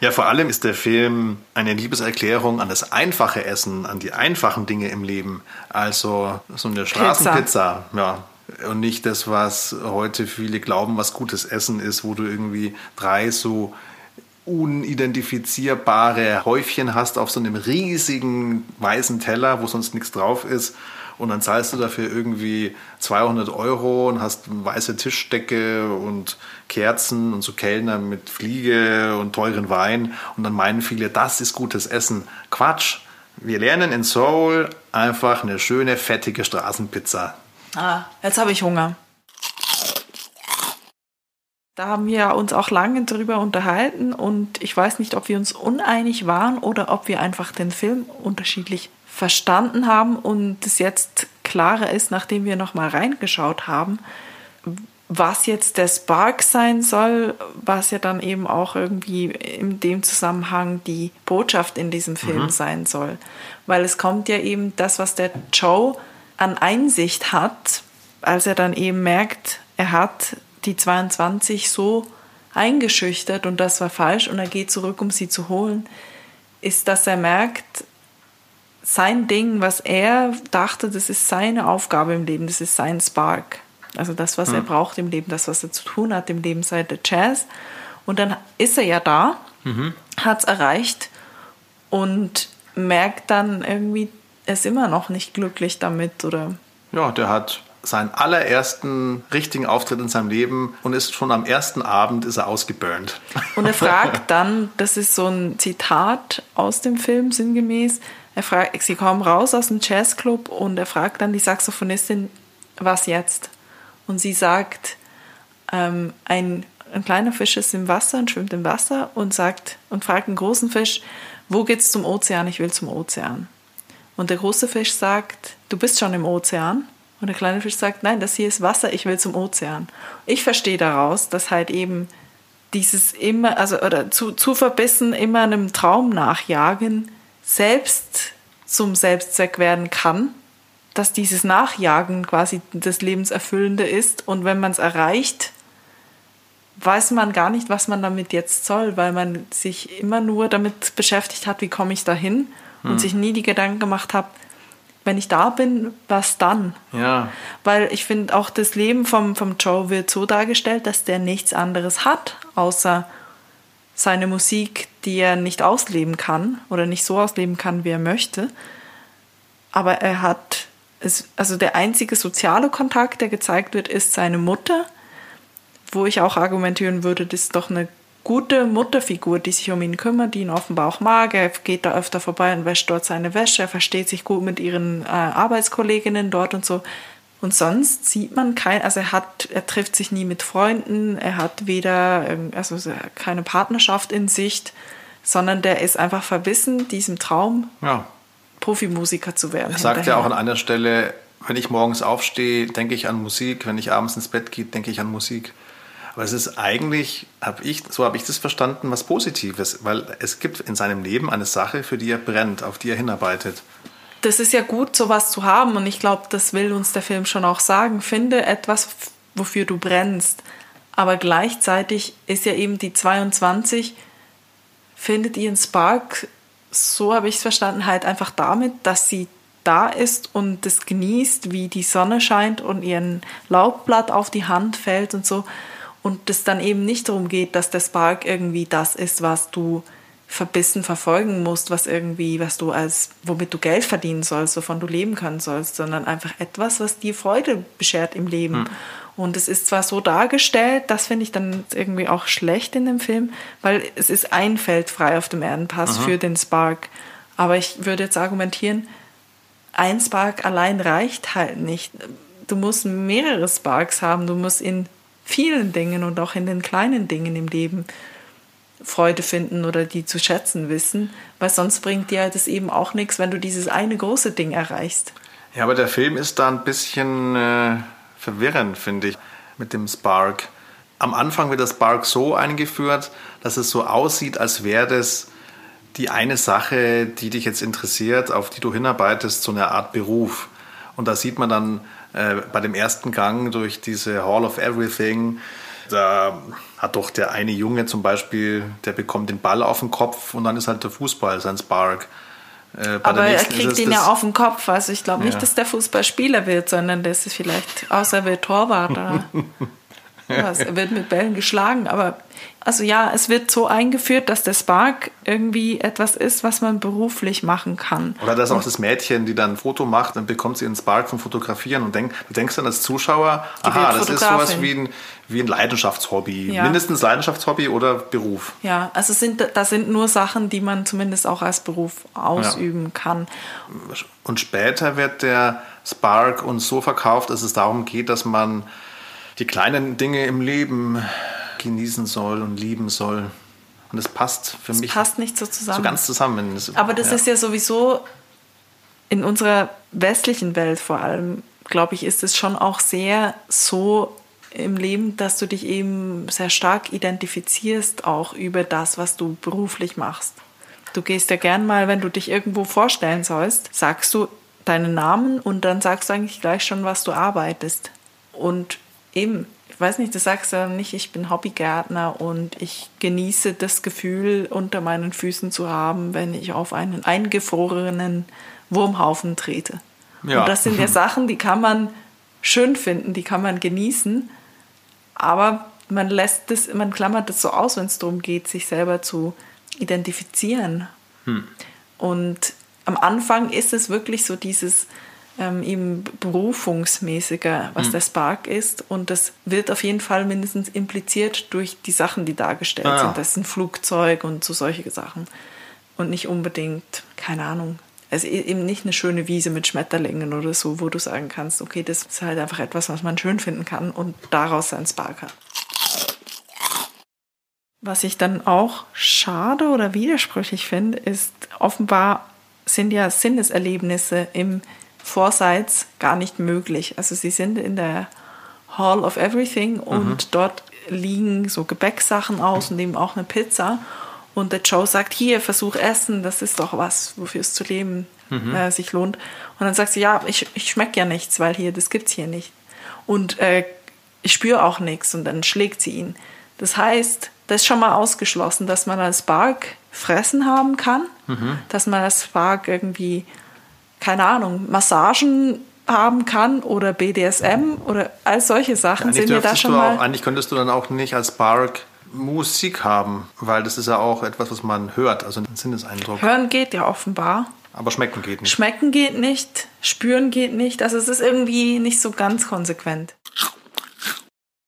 Ja, vor allem ist der Film eine Liebeserklärung an das einfache Essen, an die einfachen Dinge im Leben. Also so eine Straßenpizza, ja. Und nicht das, was heute viele glauben, was gutes Essen ist, wo du irgendwie drei so unidentifizierbare Häufchen hast auf so einem riesigen weißen Teller, wo sonst nichts drauf ist und dann zahlst du dafür irgendwie 200 Euro und hast weiße Tischdecke und Kerzen und so Kellner mit Fliege und teuren Wein und dann meinen viele, das ist gutes Essen. Quatsch. Wir lernen in Seoul einfach eine schöne, fettige Straßenpizza. Ah, jetzt habe ich Hunger. Da haben wir uns auch lange darüber unterhalten und ich weiß nicht, ob wir uns uneinig waren oder ob wir einfach den Film unterschiedlich verstanden haben und es jetzt klarer ist, nachdem wir nochmal reingeschaut haben, was jetzt der Spark sein soll, was ja dann eben auch irgendwie in dem Zusammenhang die Botschaft in diesem Film mhm. sein soll. Weil es kommt ja eben das, was der Joe an Einsicht hat, als er dann eben merkt, er hat die 22 so eingeschüchtert und das war falsch und er geht zurück, um sie zu holen, ist, dass er merkt, sein Ding, was er dachte, das ist seine Aufgabe im Leben, das ist sein Spark. Also das, was mhm. er braucht im Leben, das, was er zu tun hat im Leben, sei der Jazz. Und dann ist er ja da, mhm. hat es erreicht und merkt dann irgendwie, er ist immer noch nicht glücklich damit, oder? Ja, der hat seinen allerersten richtigen Auftritt in seinem Leben und ist schon am ersten Abend ist er ausgeburnt. Und er fragt dann, das ist so ein Zitat aus dem Film sinngemäß, er fragt, sie kommen raus aus dem Jazzclub und er fragt dann die Saxophonistin, was jetzt? Und sie sagt, ähm, ein, ein kleiner Fisch ist im Wasser und schwimmt im Wasser und sagt und fragt einen großen Fisch, wo geht's zum Ozean? Ich will zum Ozean. Und der große Fisch sagt, du bist schon im Ozean. Und der kleine Fisch sagt, nein, das hier ist Wasser, ich will zum Ozean. Ich verstehe daraus, dass halt eben dieses immer, also oder zu, zu verbissen immer einem Traum nachjagen, selbst zum Selbstzweck werden kann, dass dieses Nachjagen quasi das Lebenserfüllende ist und wenn man es erreicht, weiß man gar nicht, was man damit jetzt soll, weil man sich immer nur damit beschäftigt hat, wie komme ich dahin hm. und sich nie die Gedanken gemacht hat, wenn ich da bin, was dann? Ja. Weil ich finde, auch das Leben vom, vom Joe wird so dargestellt, dass der nichts anderes hat, außer seine Musik, die er nicht ausleben kann oder nicht so ausleben kann, wie er möchte. Aber er hat, es, also der einzige soziale Kontakt, der gezeigt wird, ist seine Mutter, wo ich auch argumentieren würde, das ist doch eine gute Mutterfigur, die sich um ihn kümmert, die ihn offenbar auch mag. Er geht da öfter vorbei und wäscht dort seine Wäsche. Er versteht sich gut mit ihren äh, Arbeitskolleginnen dort und so. Und sonst sieht man kein, also er hat, er trifft sich nie mit Freunden, er hat weder, also keine Partnerschaft in Sicht, sondern der ist einfach verbissen, diesem Traum, ja. Profimusiker zu werden. Er sagt ja auch an einer Stelle, wenn ich morgens aufstehe, denke ich an Musik, wenn ich abends ins Bett gehe, denke ich an Musik. Aber es ist eigentlich, hab ich, so habe ich das verstanden, was Positives, weil es gibt in seinem Leben eine Sache, für die er brennt, auf die er hinarbeitet das ist ja gut, sowas zu haben. Und ich glaube, das will uns der Film schon auch sagen. Finde etwas, wofür du brennst. Aber gleichzeitig ist ja eben die 22, findet ihren Spark, so habe ich es verstanden, halt einfach damit, dass sie da ist und es genießt, wie die Sonne scheint und ihren Laubblatt auf die Hand fällt und so. Und es dann eben nicht darum geht, dass der Spark irgendwie das ist, was du verbissen verfolgen musst, was irgendwie, was du als, womit du Geld verdienen sollst, wovon du leben können sollst, sondern einfach etwas, was dir Freude beschert im Leben. Hm. Und es ist zwar so dargestellt, das finde ich dann irgendwie auch schlecht in dem Film, weil es ist ein Feld frei auf dem Erdenpass Aha. für den Spark. Aber ich würde jetzt argumentieren, ein Spark allein reicht halt nicht. Du musst mehrere Sparks haben, du musst in vielen Dingen und auch in den kleinen Dingen im Leben Freude finden oder die zu schätzen wissen, weil sonst bringt dir das eben auch nichts, wenn du dieses eine große Ding erreichst. Ja, aber der Film ist da ein bisschen äh, verwirrend, finde ich, mit dem Spark. Am Anfang wird der Spark so eingeführt, dass es so aussieht, als wäre das die eine Sache, die dich jetzt interessiert, auf die du hinarbeitest, so eine Art Beruf. Und da sieht man dann äh, bei dem ersten Gang durch diese Hall of Everything, da hat doch der eine Junge zum Beispiel, der bekommt den Ball auf den Kopf und dann ist halt der Fußball sein Spark. Äh, Aber er kriegt ihn ja auf den Kopf. Also ich glaube ja. nicht, dass der Fußballspieler wird, sondern das ist vielleicht, außer er wird Torwart. Er wird mit Bällen geschlagen. Aber also ja, es wird so eingeführt, dass der Spark irgendwie etwas ist, was man beruflich machen kann. Oder dass auch das Mädchen, die dann ein Foto macht, dann bekommt sie einen Spark vom Fotografieren und denk, du denkst dann als Zuschauer, die aha, das ist sowas wie ein, wie ein Leidenschaftshobby. Ja. Mindestens Leidenschaftshobby oder Beruf. Ja, also sind, das sind nur Sachen, die man zumindest auch als Beruf ausüben ja. kann. Und später wird der Spark uns so verkauft, dass es darum geht, dass man die kleinen Dinge im Leben genießen soll und lieben soll. Und es passt für das mich. passt nicht so zusammen. So ganz zusammen. Aber das ja. ist ja sowieso in unserer westlichen Welt vor allem, glaube ich, ist es schon auch sehr so im Leben, dass du dich eben sehr stark identifizierst, auch über das, was du beruflich machst. Du gehst ja gern mal, wenn du dich irgendwo vorstellen sollst, sagst du deinen Namen und dann sagst du eigentlich gleich schon, was du arbeitest. Und eben, ich weiß nicht, du sagst ja nicht, ich bin Hobbygärtner und ich genieße das Gefühl, unter meinen Füßen zu haben, wenn ich auf einen eingefrorenen Wurmhaufen trete. Ja. Und das sind ja Sachen, die kann man schön finden, die kann man genießen, aber man lässt das, man klammert das so aus, wenn es darum geht, sich selber zu identifizieren. Hm. Und am Anfang ist es wirklich so dieses, ähm, eben berufungsmäßiger, was mhm. der Spark ist. Und das wird auf jeden Fall mindestens impliziert durch die Sachen, die dargestellt ah, sind. Das ist ein Flugzeug und so solche Sachen. Und nicht unbedingt, keine Ahnung, also eben nicht eine schöne Wiese mit Schmetterlingen oder so, wo du sagen kannst, okay, das ist halt einfach etwas, was man schön finden kann und daraus sein Spark hat. Was ich dann auch schade oder widersprüchlich finde, ist, offenbar sind ja Sinneserlebnisse im Vorseits gar nicht möglich. Also sie sind in der Hall of Everything und mhm. dort liegen so Gebäcksachen aus und eben auch eine Pizza. Und der Joe sagt, hier, versuch Essen, das ist doch was, wofür es zu leben mhm. äh, sich lohnt. Und dann sagt sie, ja, ich, ich schmecke ja nichts, weil hier, das gibt's hier nicht. Und äh, ich spüre auch nichts und dann schlägt sie ihn. Das heißt, das ist schon mal ausgeschlossen, dass man als Bark Fressen haben kann, mhm. dass man als Bark irgendwie, keine Ahnung, Massagen haben kann oder BDSM oder all solche Sachen ja, sind ja da schon mal. Auch, eigentlich könntest du dann auch nicht als Bark Musik haben, weil das ist ja auch etwas, was man hört, also ein Sinneseindruck. Hören geht ja offenbar. Aber schmecken geht nicht. Schmecken geht nicht, spüren geht nicht. Also es ist irgendwie nicht so ganz konsequent.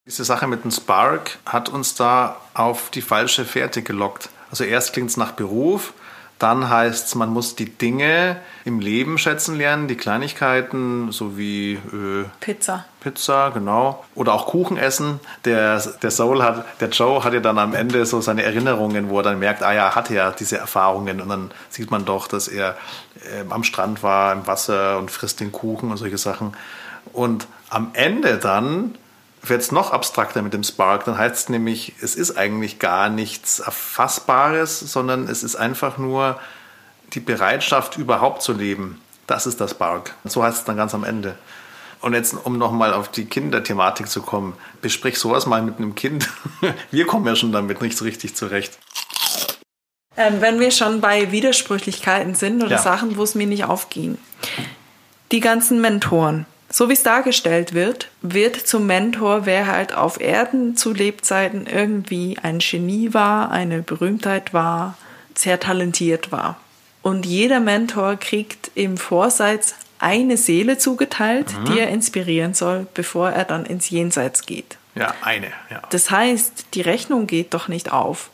Diese Sache mit dem Spark hat uns da auf die falsche Fährte gelockt. Also erst klingt es nach Beruf, dann heißt es, man muss die Dinge im Leben schätzen lernen, die Kleinigkeiten, so wie äh, Pizza. Pizza, genau. Oder auch Kuchen essen. Der, der Soul hat, der Joe hat ja dann am Ende so seine Erinnerungen, wo er dann merkt, ah ja, er hatte ja diese Erfahrungen. Und dann sieht man doch, dass er äh, am Strand war, im Wasser und frisst den Kuchen und solche Sachen. Und am Ende dann wird es noch abstrakter mit dem Spark. Dann heißt es nämlich, es ist eigentlich gar nichts Erfassbares, sondern es ist einfach nur die Bereitschaft, überhaupt zu leben. Das ist das Spark. So heißt es dann ganz am Ende. Und jetzt, um nochmal auf die Kinderthematik zu kommen, besprich sowas mal mit einem Kind. Wir kommen ja schon damit nicht so richtig zurecht. Ähm, wenn wir schon bei Widersprüchlichkeiten sind oder ja. Sachen, wo es mir nicht aufging. Die ganzen Mentoren so wie es dargestellt wird, wird zum Mentor, wer halt auf Erden zu Lebzeiten irgendwie ein Genie war, eine Berühmtheit war, sehr talentiert war. Und jeder Mentor kriegt im Vorseits eine Seele zugeteilt, mhm. die er inspirieren soll, bevor er dann ins Jenseits geht. Ja, eine. Ja. Das heißt, die Rechnung geht doch nicht auf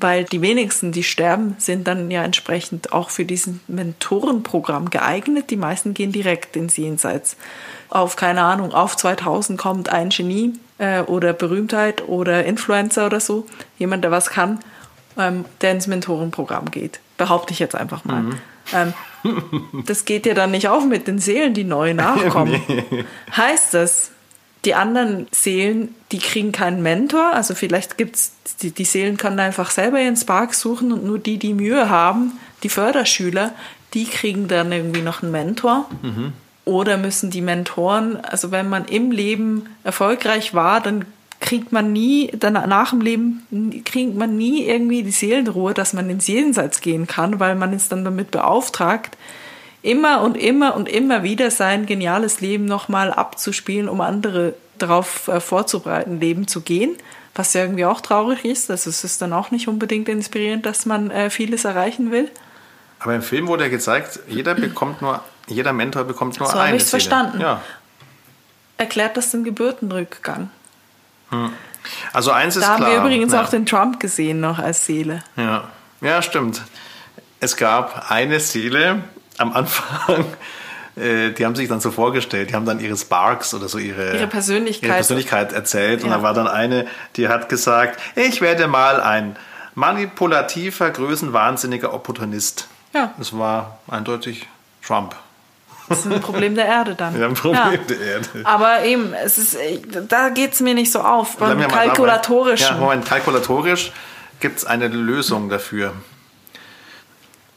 weil die wenigsten, die sterben, sind dann ja entsprechend auch für diesen Mentorenprogramm geeignet. Die meisten gehen direkt ins Jenseits. Auf, keine Ahnung, auf 2000 kommt ein Genie äh, oder Berühmtheit oder Influencer oder so, jemand, der was kann, ähm, der ins Mentorenprogramm geht. Behaupte ich jetzt einfach mal. Mhm. Ähm, das geht ja dann nicht auf mit den Seelen, die neu nachkommen. nee. Heißt das, die anderen Seelen, die kriegen keinen Mentor. Also vielleicht gibt's die, die Seelen können einfach selber ihren Spark suchen und nur die, die Mühe haben, die Förderschüler, die kriegen dann irgendwie noch einen Mentor. Mhm. Oder müssen die Mentoren, also wenn man im Leben erfolgreich war, dann kriegt man nie, dann nach dem Leben kriegt man nie irgendwie die Seelenruhe, dass man ins Jenseits gehen kann, weil man ist dann damit beauftragt, immer und immer und immer wieder sein geniales Leben nochmal abzuspielen, um andere darauf äh, vorzubereiten, Leben zu gehen. Was ja irgendwie auch traurig ist. Also es ist dann auch nicht unbedingt inspirierend, dass man äh, vieles erreichen will. Aber im Film wurde ja gezeigt, jeder bekommt nur, jeder Mentor bekommt nur so eine. So habe ich es verstanden. Ja. Erklärt das den Geburtenrückgang. Hm. Also eins ist da klar. Da haben wir übrigens ja. auch den Trump gesehen noch als Seele. Ja, ja stimmt. Es gab eine Seele, am Anfang, äh, die haben sich dann so vorgestellt, die haben dann ihre Sparks oder so ihre, ihre Persönlichkeit, ihre Persönlichkeit erzählt. Ja. Und da war dann eine, die hat gesagt, ich werde mal ein manipulativer, größenwahnsinniger Opportunist. Ja. Das war eindeutig Trump. Das ist ein Problem der Erde dann. Ja, ein Problem ja. der Erde. Aber eben, es ist, da geht es mir nicht so auf. Beim kalkulatorischen. Ja, Moment, kalkulatorisch gibt es eine Lösung dafür.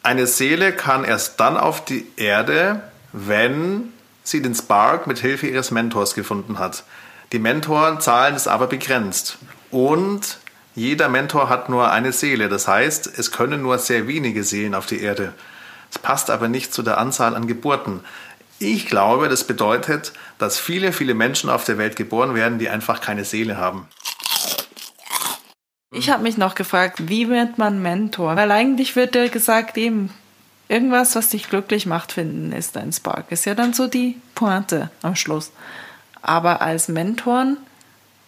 Eine Seele kann erst dann auf die Erde, wenn sie den Spark mit Hilfe ihres Mentors gefunden hat. Die Mentorzahlen ist aber begrenzt. Und jeder Mentor hat nur eine Seele. Das heißt, es können nur sehr wenige Seelen auf die Erde. Es passt aber nicht zu der Anzahl an Geburten. Ich glaube, das bedeutet, dass viele, viele Menschen auf der Welt geboren werden, die einfach keine Seele haben. Ich habe mich noch gefragt, wie wird man Mentor? Weil eigentlich wird ja gesagt, eben, irgendwas, was dich glücklich macht, finden, ist dein Spark. Ist ja dann so die Pointe am Schluss. Aber als Mentoren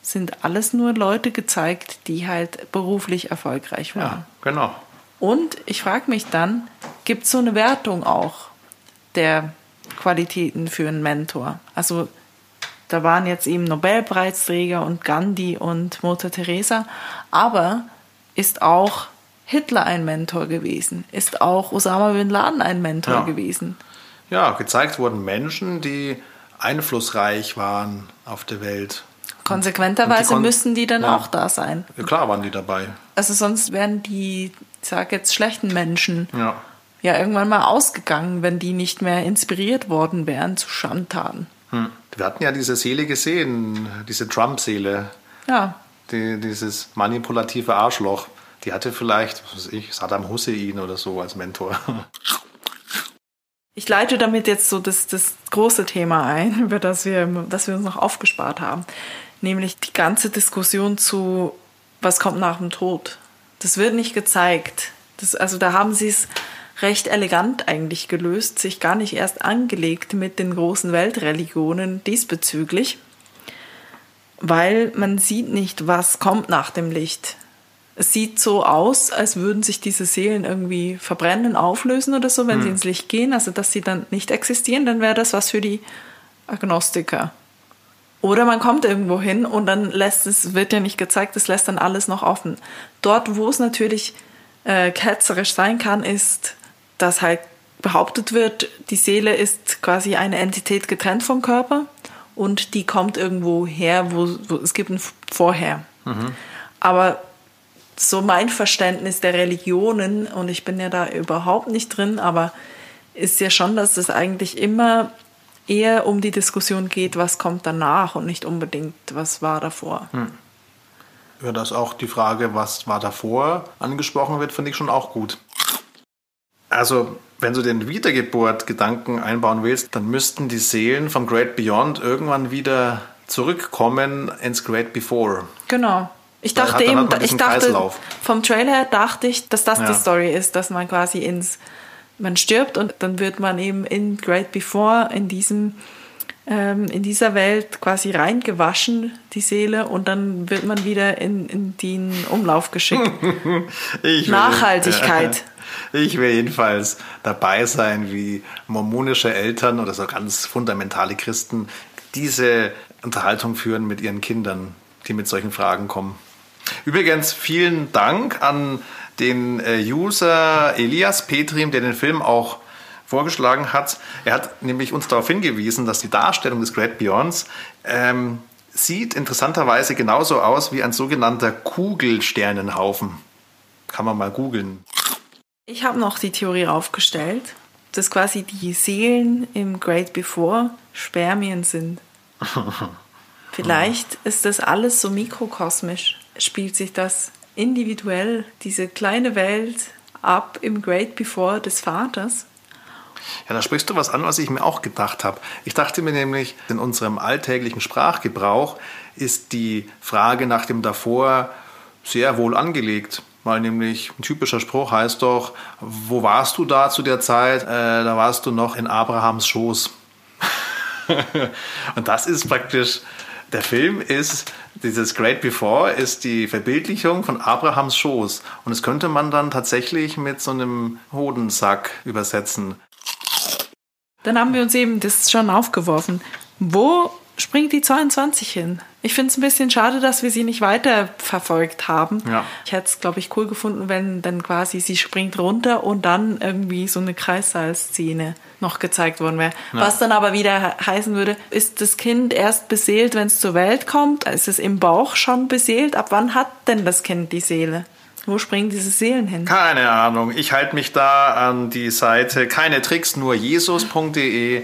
sind alles nur Leute gezeigt, die halt beruflich erfolgreich waren. Ja, genau. Und ich frage mich dann, gibt es so eine Wertung auch der Qualitäten für einen Mentor? Also da waren jetzt eben Nobelpreisträger und Gandhi und Mutter Teresa, aber ist auch Hitler ein Mentor gewesen? Ist auch Osama bin Laden ein Mentor Ja. gewesen? Ja, gezeigt wurden Menschen, die einflussreich waren auf der Welt. Konsequenterweise die müssen die dann Ja. auch da sein. Ja, klar waren die dabei. Also sonst wären die, ich sag jetzt, schlechten Menschen Ja. ja irgendwann mal ausgegangen, wenn die nicht mehr inspiriert worden wären zu Schandtaten. Hm. Wir hatten ja diese Seele gesehen, diese Trump-Seele, Ja, die, dieses manipulative Arschloch. Die hatte vielleicht, was weiß ich, Saddam Hussein oder so als Mentor. Ich leite damit jetzt so das, das große Thema ein, über das wir, das wir uns noch aufgespart haben. Nämlich die ganze Diskussion zu, was kommt nach dem Tod. Das wird nicht gezeigt. Das, also da haben sie es recht elegant eigentlich gelöst, sich gar nicht erst angelegt mit den großen Weltreligionen diesbezüglich, weil man sieht nicht, was kommt nach dem Licht. Es sieht so aus, als würden sich diese Seelen irgendwie verbrennen, auflösen oder so, wenn sie ins Licht gehen, also dass sie dann nicht existieren, dann wäre das was für die Agnostiker. Oder man kommt irgendwo hin und dann lässt es, wird ja nicht gezeigt, es lässt dann alles noch offen. Dort, wo es natürlich äh, ketzerisch sein kann, ist, dass halt behauptet wird, die Seele ist quasi eine Entität getrennt vom Körper und die kommt irgendwo her, wo, wo es gibt ein Vorher. Aber so mein Verständnis der Religionen, und ich bin ja da überhaupt nicht drin, aber ist ja schon, dass es eigentlich immer eher um die Diskussion geht, was kommt danach und nicht unbedingt, was war davor. Ja, dass auch die Frage, was war davor, angesprochen wird, finde ich schon auch gut. Also, wenn du den Wiedergeburt-Gedanken einbauen willst, dann müssten die Seelen vom Great Beyond irgendwann wieder zurückkommen ins Great Before. Genau. Ich dachte hat- eben, ich dachte, Kreislauf. vom Trailer dachte ich, dass das Ja. die Story ist, dass man quasi ins, man stirbt und dann wird man eben in Great Before, in diesem, ähm, in dieser Welt quasi reingewaschen, die Seele, und dann wird man wieder in, in den Umlauf geschickt. Nachhaltigkeit. Ich will jedenfalls dabei sein, wie mormonische Eltern oder so ganz fundamentale Christen diese Unterhaltung führen mit ihren Kindern, die mit solchen Fragen kommen. Übrigens, vielen Dank an den äh, User Elias Petrim, der den Film auch vorgeschlagen hat. Er hat nämlich uns darauf hingewiesen, dass die Darstellung des Great Beyonds ähm, sieht interessanterweise genauso aus wie ein sogenannter Kugelsternenhaufen. Kann man mal googeln. Ich habe noch die Theorie aufgestellt, dass quasi die Seelen im Great Before Spermien sind. Vielleicht ist das alles so mikrokosmisch. Spielt sich das individuell, diese kleine Welt, ab im Great Before des Vaters? Ja, da sprichst du was an, was ich mir auch gedacht habe. Ich dachte mir nämlich, in unserem alltäglichen Sprachgebrauch ist die Frage nach dem davor sehr wohl angelegt. Weil nämlich ein typischer Spruch heißt doch, wo warst du da zu der Zeit? Äh, da warst du noch in Abrahams Schoß. Und das ist praktisch, der Film ist, dieses Great Before ist die Verbildlichung von Abrahams Schoß. Und das könnte man dann tatsächlich mit so einem Hodensack übersetzen. Dann haben wir uns eben das schon aufgeworfen. Wo springt die 22 hin? Ich finde es ein bisschen schade, dass wir sie nicht weiter verfolgt haben. Ja. Ich hätte es, glaube ich, cool gefunden, wenn dann quasi sie springt runter und dann irgendwie so eine Kreissaalszene noch gezeigt worden wäre. Was dann aber wieder he- heißen würde, ist das Kind erst beseelt, wenn es zur Welt kommt? Ist es im Bauch schon beseelt? Ab wann hat denn das Kind die Seele? Wo springen diese Seelen hin? Keine Ahnung. Ich halte mich da an die Seite keine Tricks, nur jesus.de.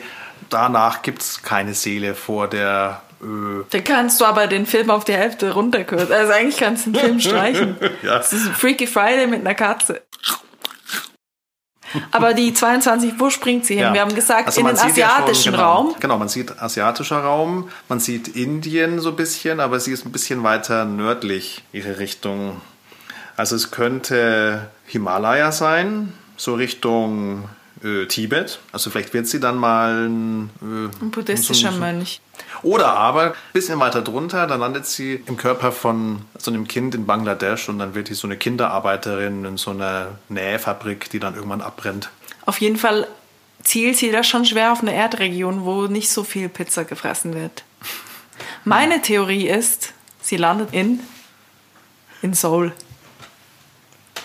Danach gibt es keine Seele vor der Ö. Dann kannst du aber den Film auf die Hälfte runterkürzen. Also eigentlich kannst du den Film streichen. Ja. Das ist ein Freaky Friday mit einer Katze. Aber die 22, wo springt sie hin? Ja. Wir haben gesagt, Also in den sieht ja schon, asiatischen genau, Raum. Genau, man sieht asiatischer Raum, man sieht Indien so ein bisschen, aber sie ist ein bisschen weiter nördlich, ihre Richtung. Also es könnte Himalaya sein, so Richtung äh, Tibet. Also vielleicht wird sie dann mal ein, äh, ein buddhistischer so, so, Mönch. Oder aber ein bisschen weiter drunter, dann landet sie im Körper von so einem Kind in Bangladesch und dann wird sie so eine Kinderarbeiterin in so einer Nähfabrik, die dann irgendwann abbrennt. Auf jeden Fall zielt sie da schon schwer auf eine Erdregion, wo nicht so viel Pizza gefressen wird. Meine Theorie ist, sie landet in, in Seoul.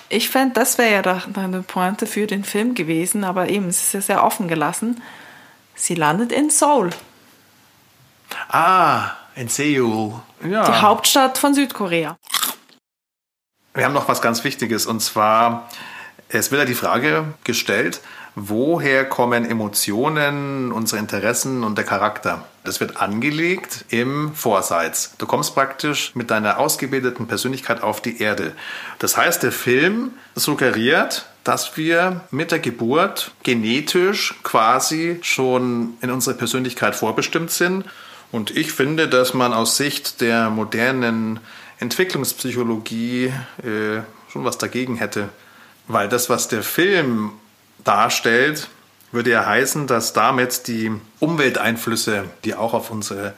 Ich fände, das wäre ja doch eine Pointe für den Film gewesen, aber eben, es ist ja sehr offen gelassen. Sie landet in Seoul. Ah, in Seoul. Ja. Die Hauptstadt von Südkorea. Wir haben noch was ganz Wichtiges und zwar, es wird ja die Frage gestellt, woher kommen Emotionen, unsere Interessen und der Charakter. Das wird angelegt im Vorseits. Du kommst praktisch mit deiner ausgebildeten Persönlichkeit auf die Erde. Das heißt, der Film suggeriert, dass wir mit der Geburt genetisch quasi schon in unsere Persönlichkeit vorbestimmt sind. Und ich finde, dass man aus Sicht der modernen Entwicklungspsychologie äh, schon was dagegen hätte. Weil das, was der Film darstellt, würde ja heißen, dass damit die Umwelteinflüsse, die auch auf unsere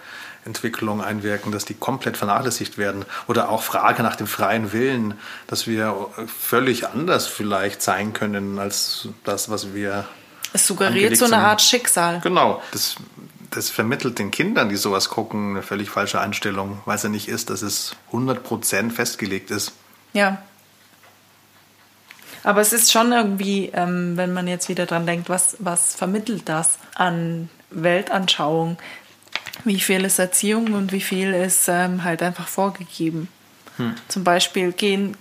Entwicklung einwirken, dass die komplett vernachlässigt werden. Oder auch Frage nach dem freien Willen, dass wir völlig anders vielleicht sein können als das, was wir. Es suggeriert so eine Art Schicksal. Genau. Das, das vermittelt den Kindern, die sowas gucken, eine völlig falsche Einstellung, weil es ja nicht ist, dass es 100% festgelegt ist. Ja. Aber es ist schon irgendwie, ähm, wenn man jetzt wieder dran denkt, was, was vermittelt das an Weltanschauung? Wie viel ist Erziehung und wie viel ist ähm, halt einfach vorgegeben? Hm. Zum Beispiel gehen,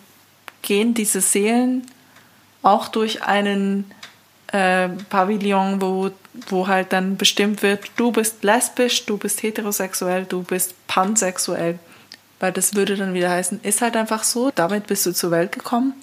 gehen diese Seelen auch durch einen äh, Pavillon, wo, wo halt dann bestimmt wird, du bist lesbisch, du bist heterosexuell, du bist pansexuell. Weil das würde dann wieder heißen, ist halt einfach so, damit bist du zur Welt gekommen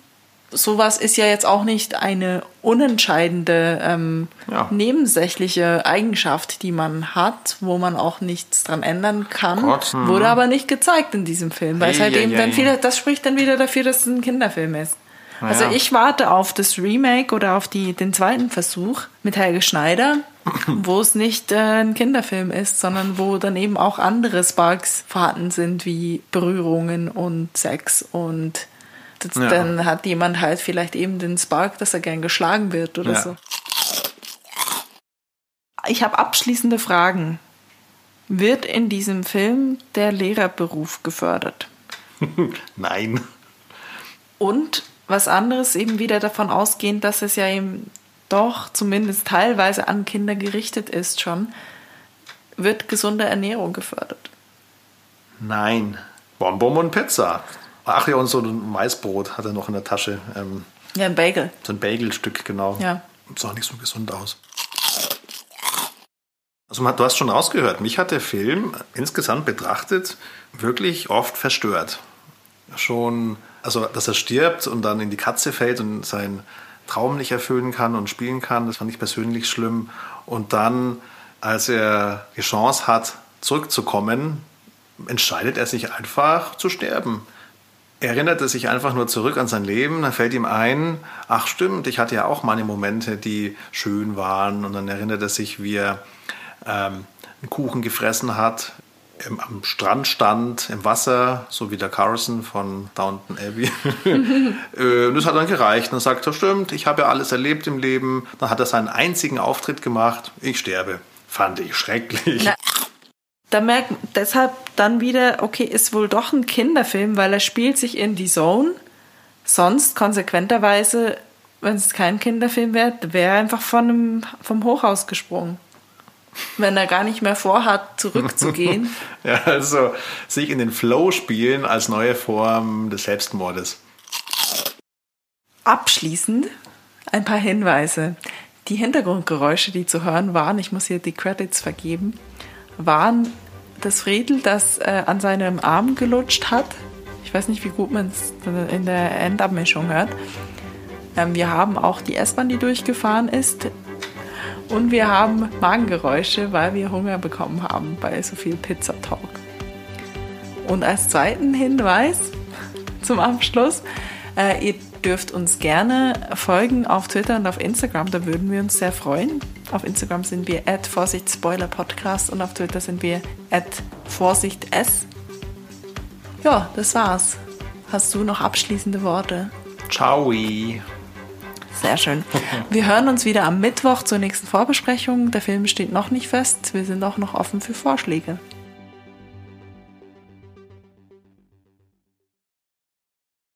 sowas ist ja jetzt auch nicht eine unentscheidende ähm, ja. nebensächliche Eigenschaft, die man hat, wo man auch nichts dran ändern kann. Gott, hm. Wurde aber nicht gezeigt in diesem Film, weil hey, es halt eben ja, dann viele, das spricht dann wieder dafür, dass es ein Kinderfilm ist. Na also ich warte auf das Remake oder auf die, den zweiten Versuch mit Helge Schneider, wo es nicht äh, ein Kinderfilm ist, sondern wo dann eben auch andere Sparks vorhanden sind, wie Berührungen und Sex und ja. Dann hat jemand halt vielleicht eben den Spark, dass er gern geschlagen wird oder ja. so. Ich habe abschließende Fragen. Wird in diesem Film der Lehrerberuf gefördert? Nein. Und was anderes eben wieder davon ausgehend, dass es ja eben doch zumindest teilweise an Kinder gerichtet ist schon, wird gesunde Ernährung gefördert? Nein. Bonbon und Pizza. Ach ja, und so ein Weißbrot hat er noch in der Tasche. Ähm, ja, ein Bagel. So ein Bagelstück, genau. Ja. Sah nicht so gesund aus. Also du hast schon rausgehört, mich hat der Film insgesamt betrachtet wirklich oft verstört. Schon, also dass er stirbt und dann in die Katze fällt und seinen Traum nicht erfüllen kann und spielen kann, das fand ich persönlich schlimm. Und dann, als er die Chance hat, zurückzukommen, entscheidet er sich einfach zu sterben erinnert er sich einfach nur zurück an sein Leben, dann fällt ihm ein, ach stimmt, ich hatte ja auch meine Momente, die schön waren und dann erinnert er sich, wie er ähm, einen Kuchen gefressen hat, im, am Strand stand, im Wasser, so wie der Carson von Downton Abbey. Äh, und das hat dann gereicht. Und sagt er, stimmt, ich habe ja alles erlebt im Leben. Dann hat er seinen einzigen Auftritt gemacht, ich sterbe. Fand ich schrecklich. Na, da merkt deshalb dann wieder, okay, ist wohl doch ein Kinderfilm, weil er spielt sich in die Zone. Sonst konsequenterweise, wenn es kein Kinderfilm wäre, wäre er einfach von einem, vom Hochhaus gesprungen. Wenn er gar nicht mehr vorhat, zurückzugehen. ja, also sich in den Flow spielen als neue Form des Selbstmordes. Abschließend ein paar Hinweise. Die Hintergrundgeräusche, die zu hören waren, ich muss hier die Credits vergeben, waren das Friedel, das äh, an seinem Arm gelutscht hat. Ich weiß nicht, wie gut man es in der Endabmischung hört. Ähm, wir haben auch die S-Bahn, die durchgefahren ist. Und wir haben Magengeräusche, weil wir Hunger bekommen haben bei so viel Pizza-Talk. Und als zweiten Hinweis zum Abschluss, äh, ihr dürft uns gerne folgen auf Twitter und auf Instagram. Da würden wir uns sehr freuen. Auf Instagram sind wir at Vorsicht Spoiler Podcast und auf Twitter sind wir at Vorsicht S. Ja, das war's. Hast du noch abschließende Worte? Ciao. Sehr schön. Wir hören uns wieder am Mittwoch zur nächsten Vorbesprechung. Der Film steht noch nicht fest. Wir sind auch noch offen für Vorschläge.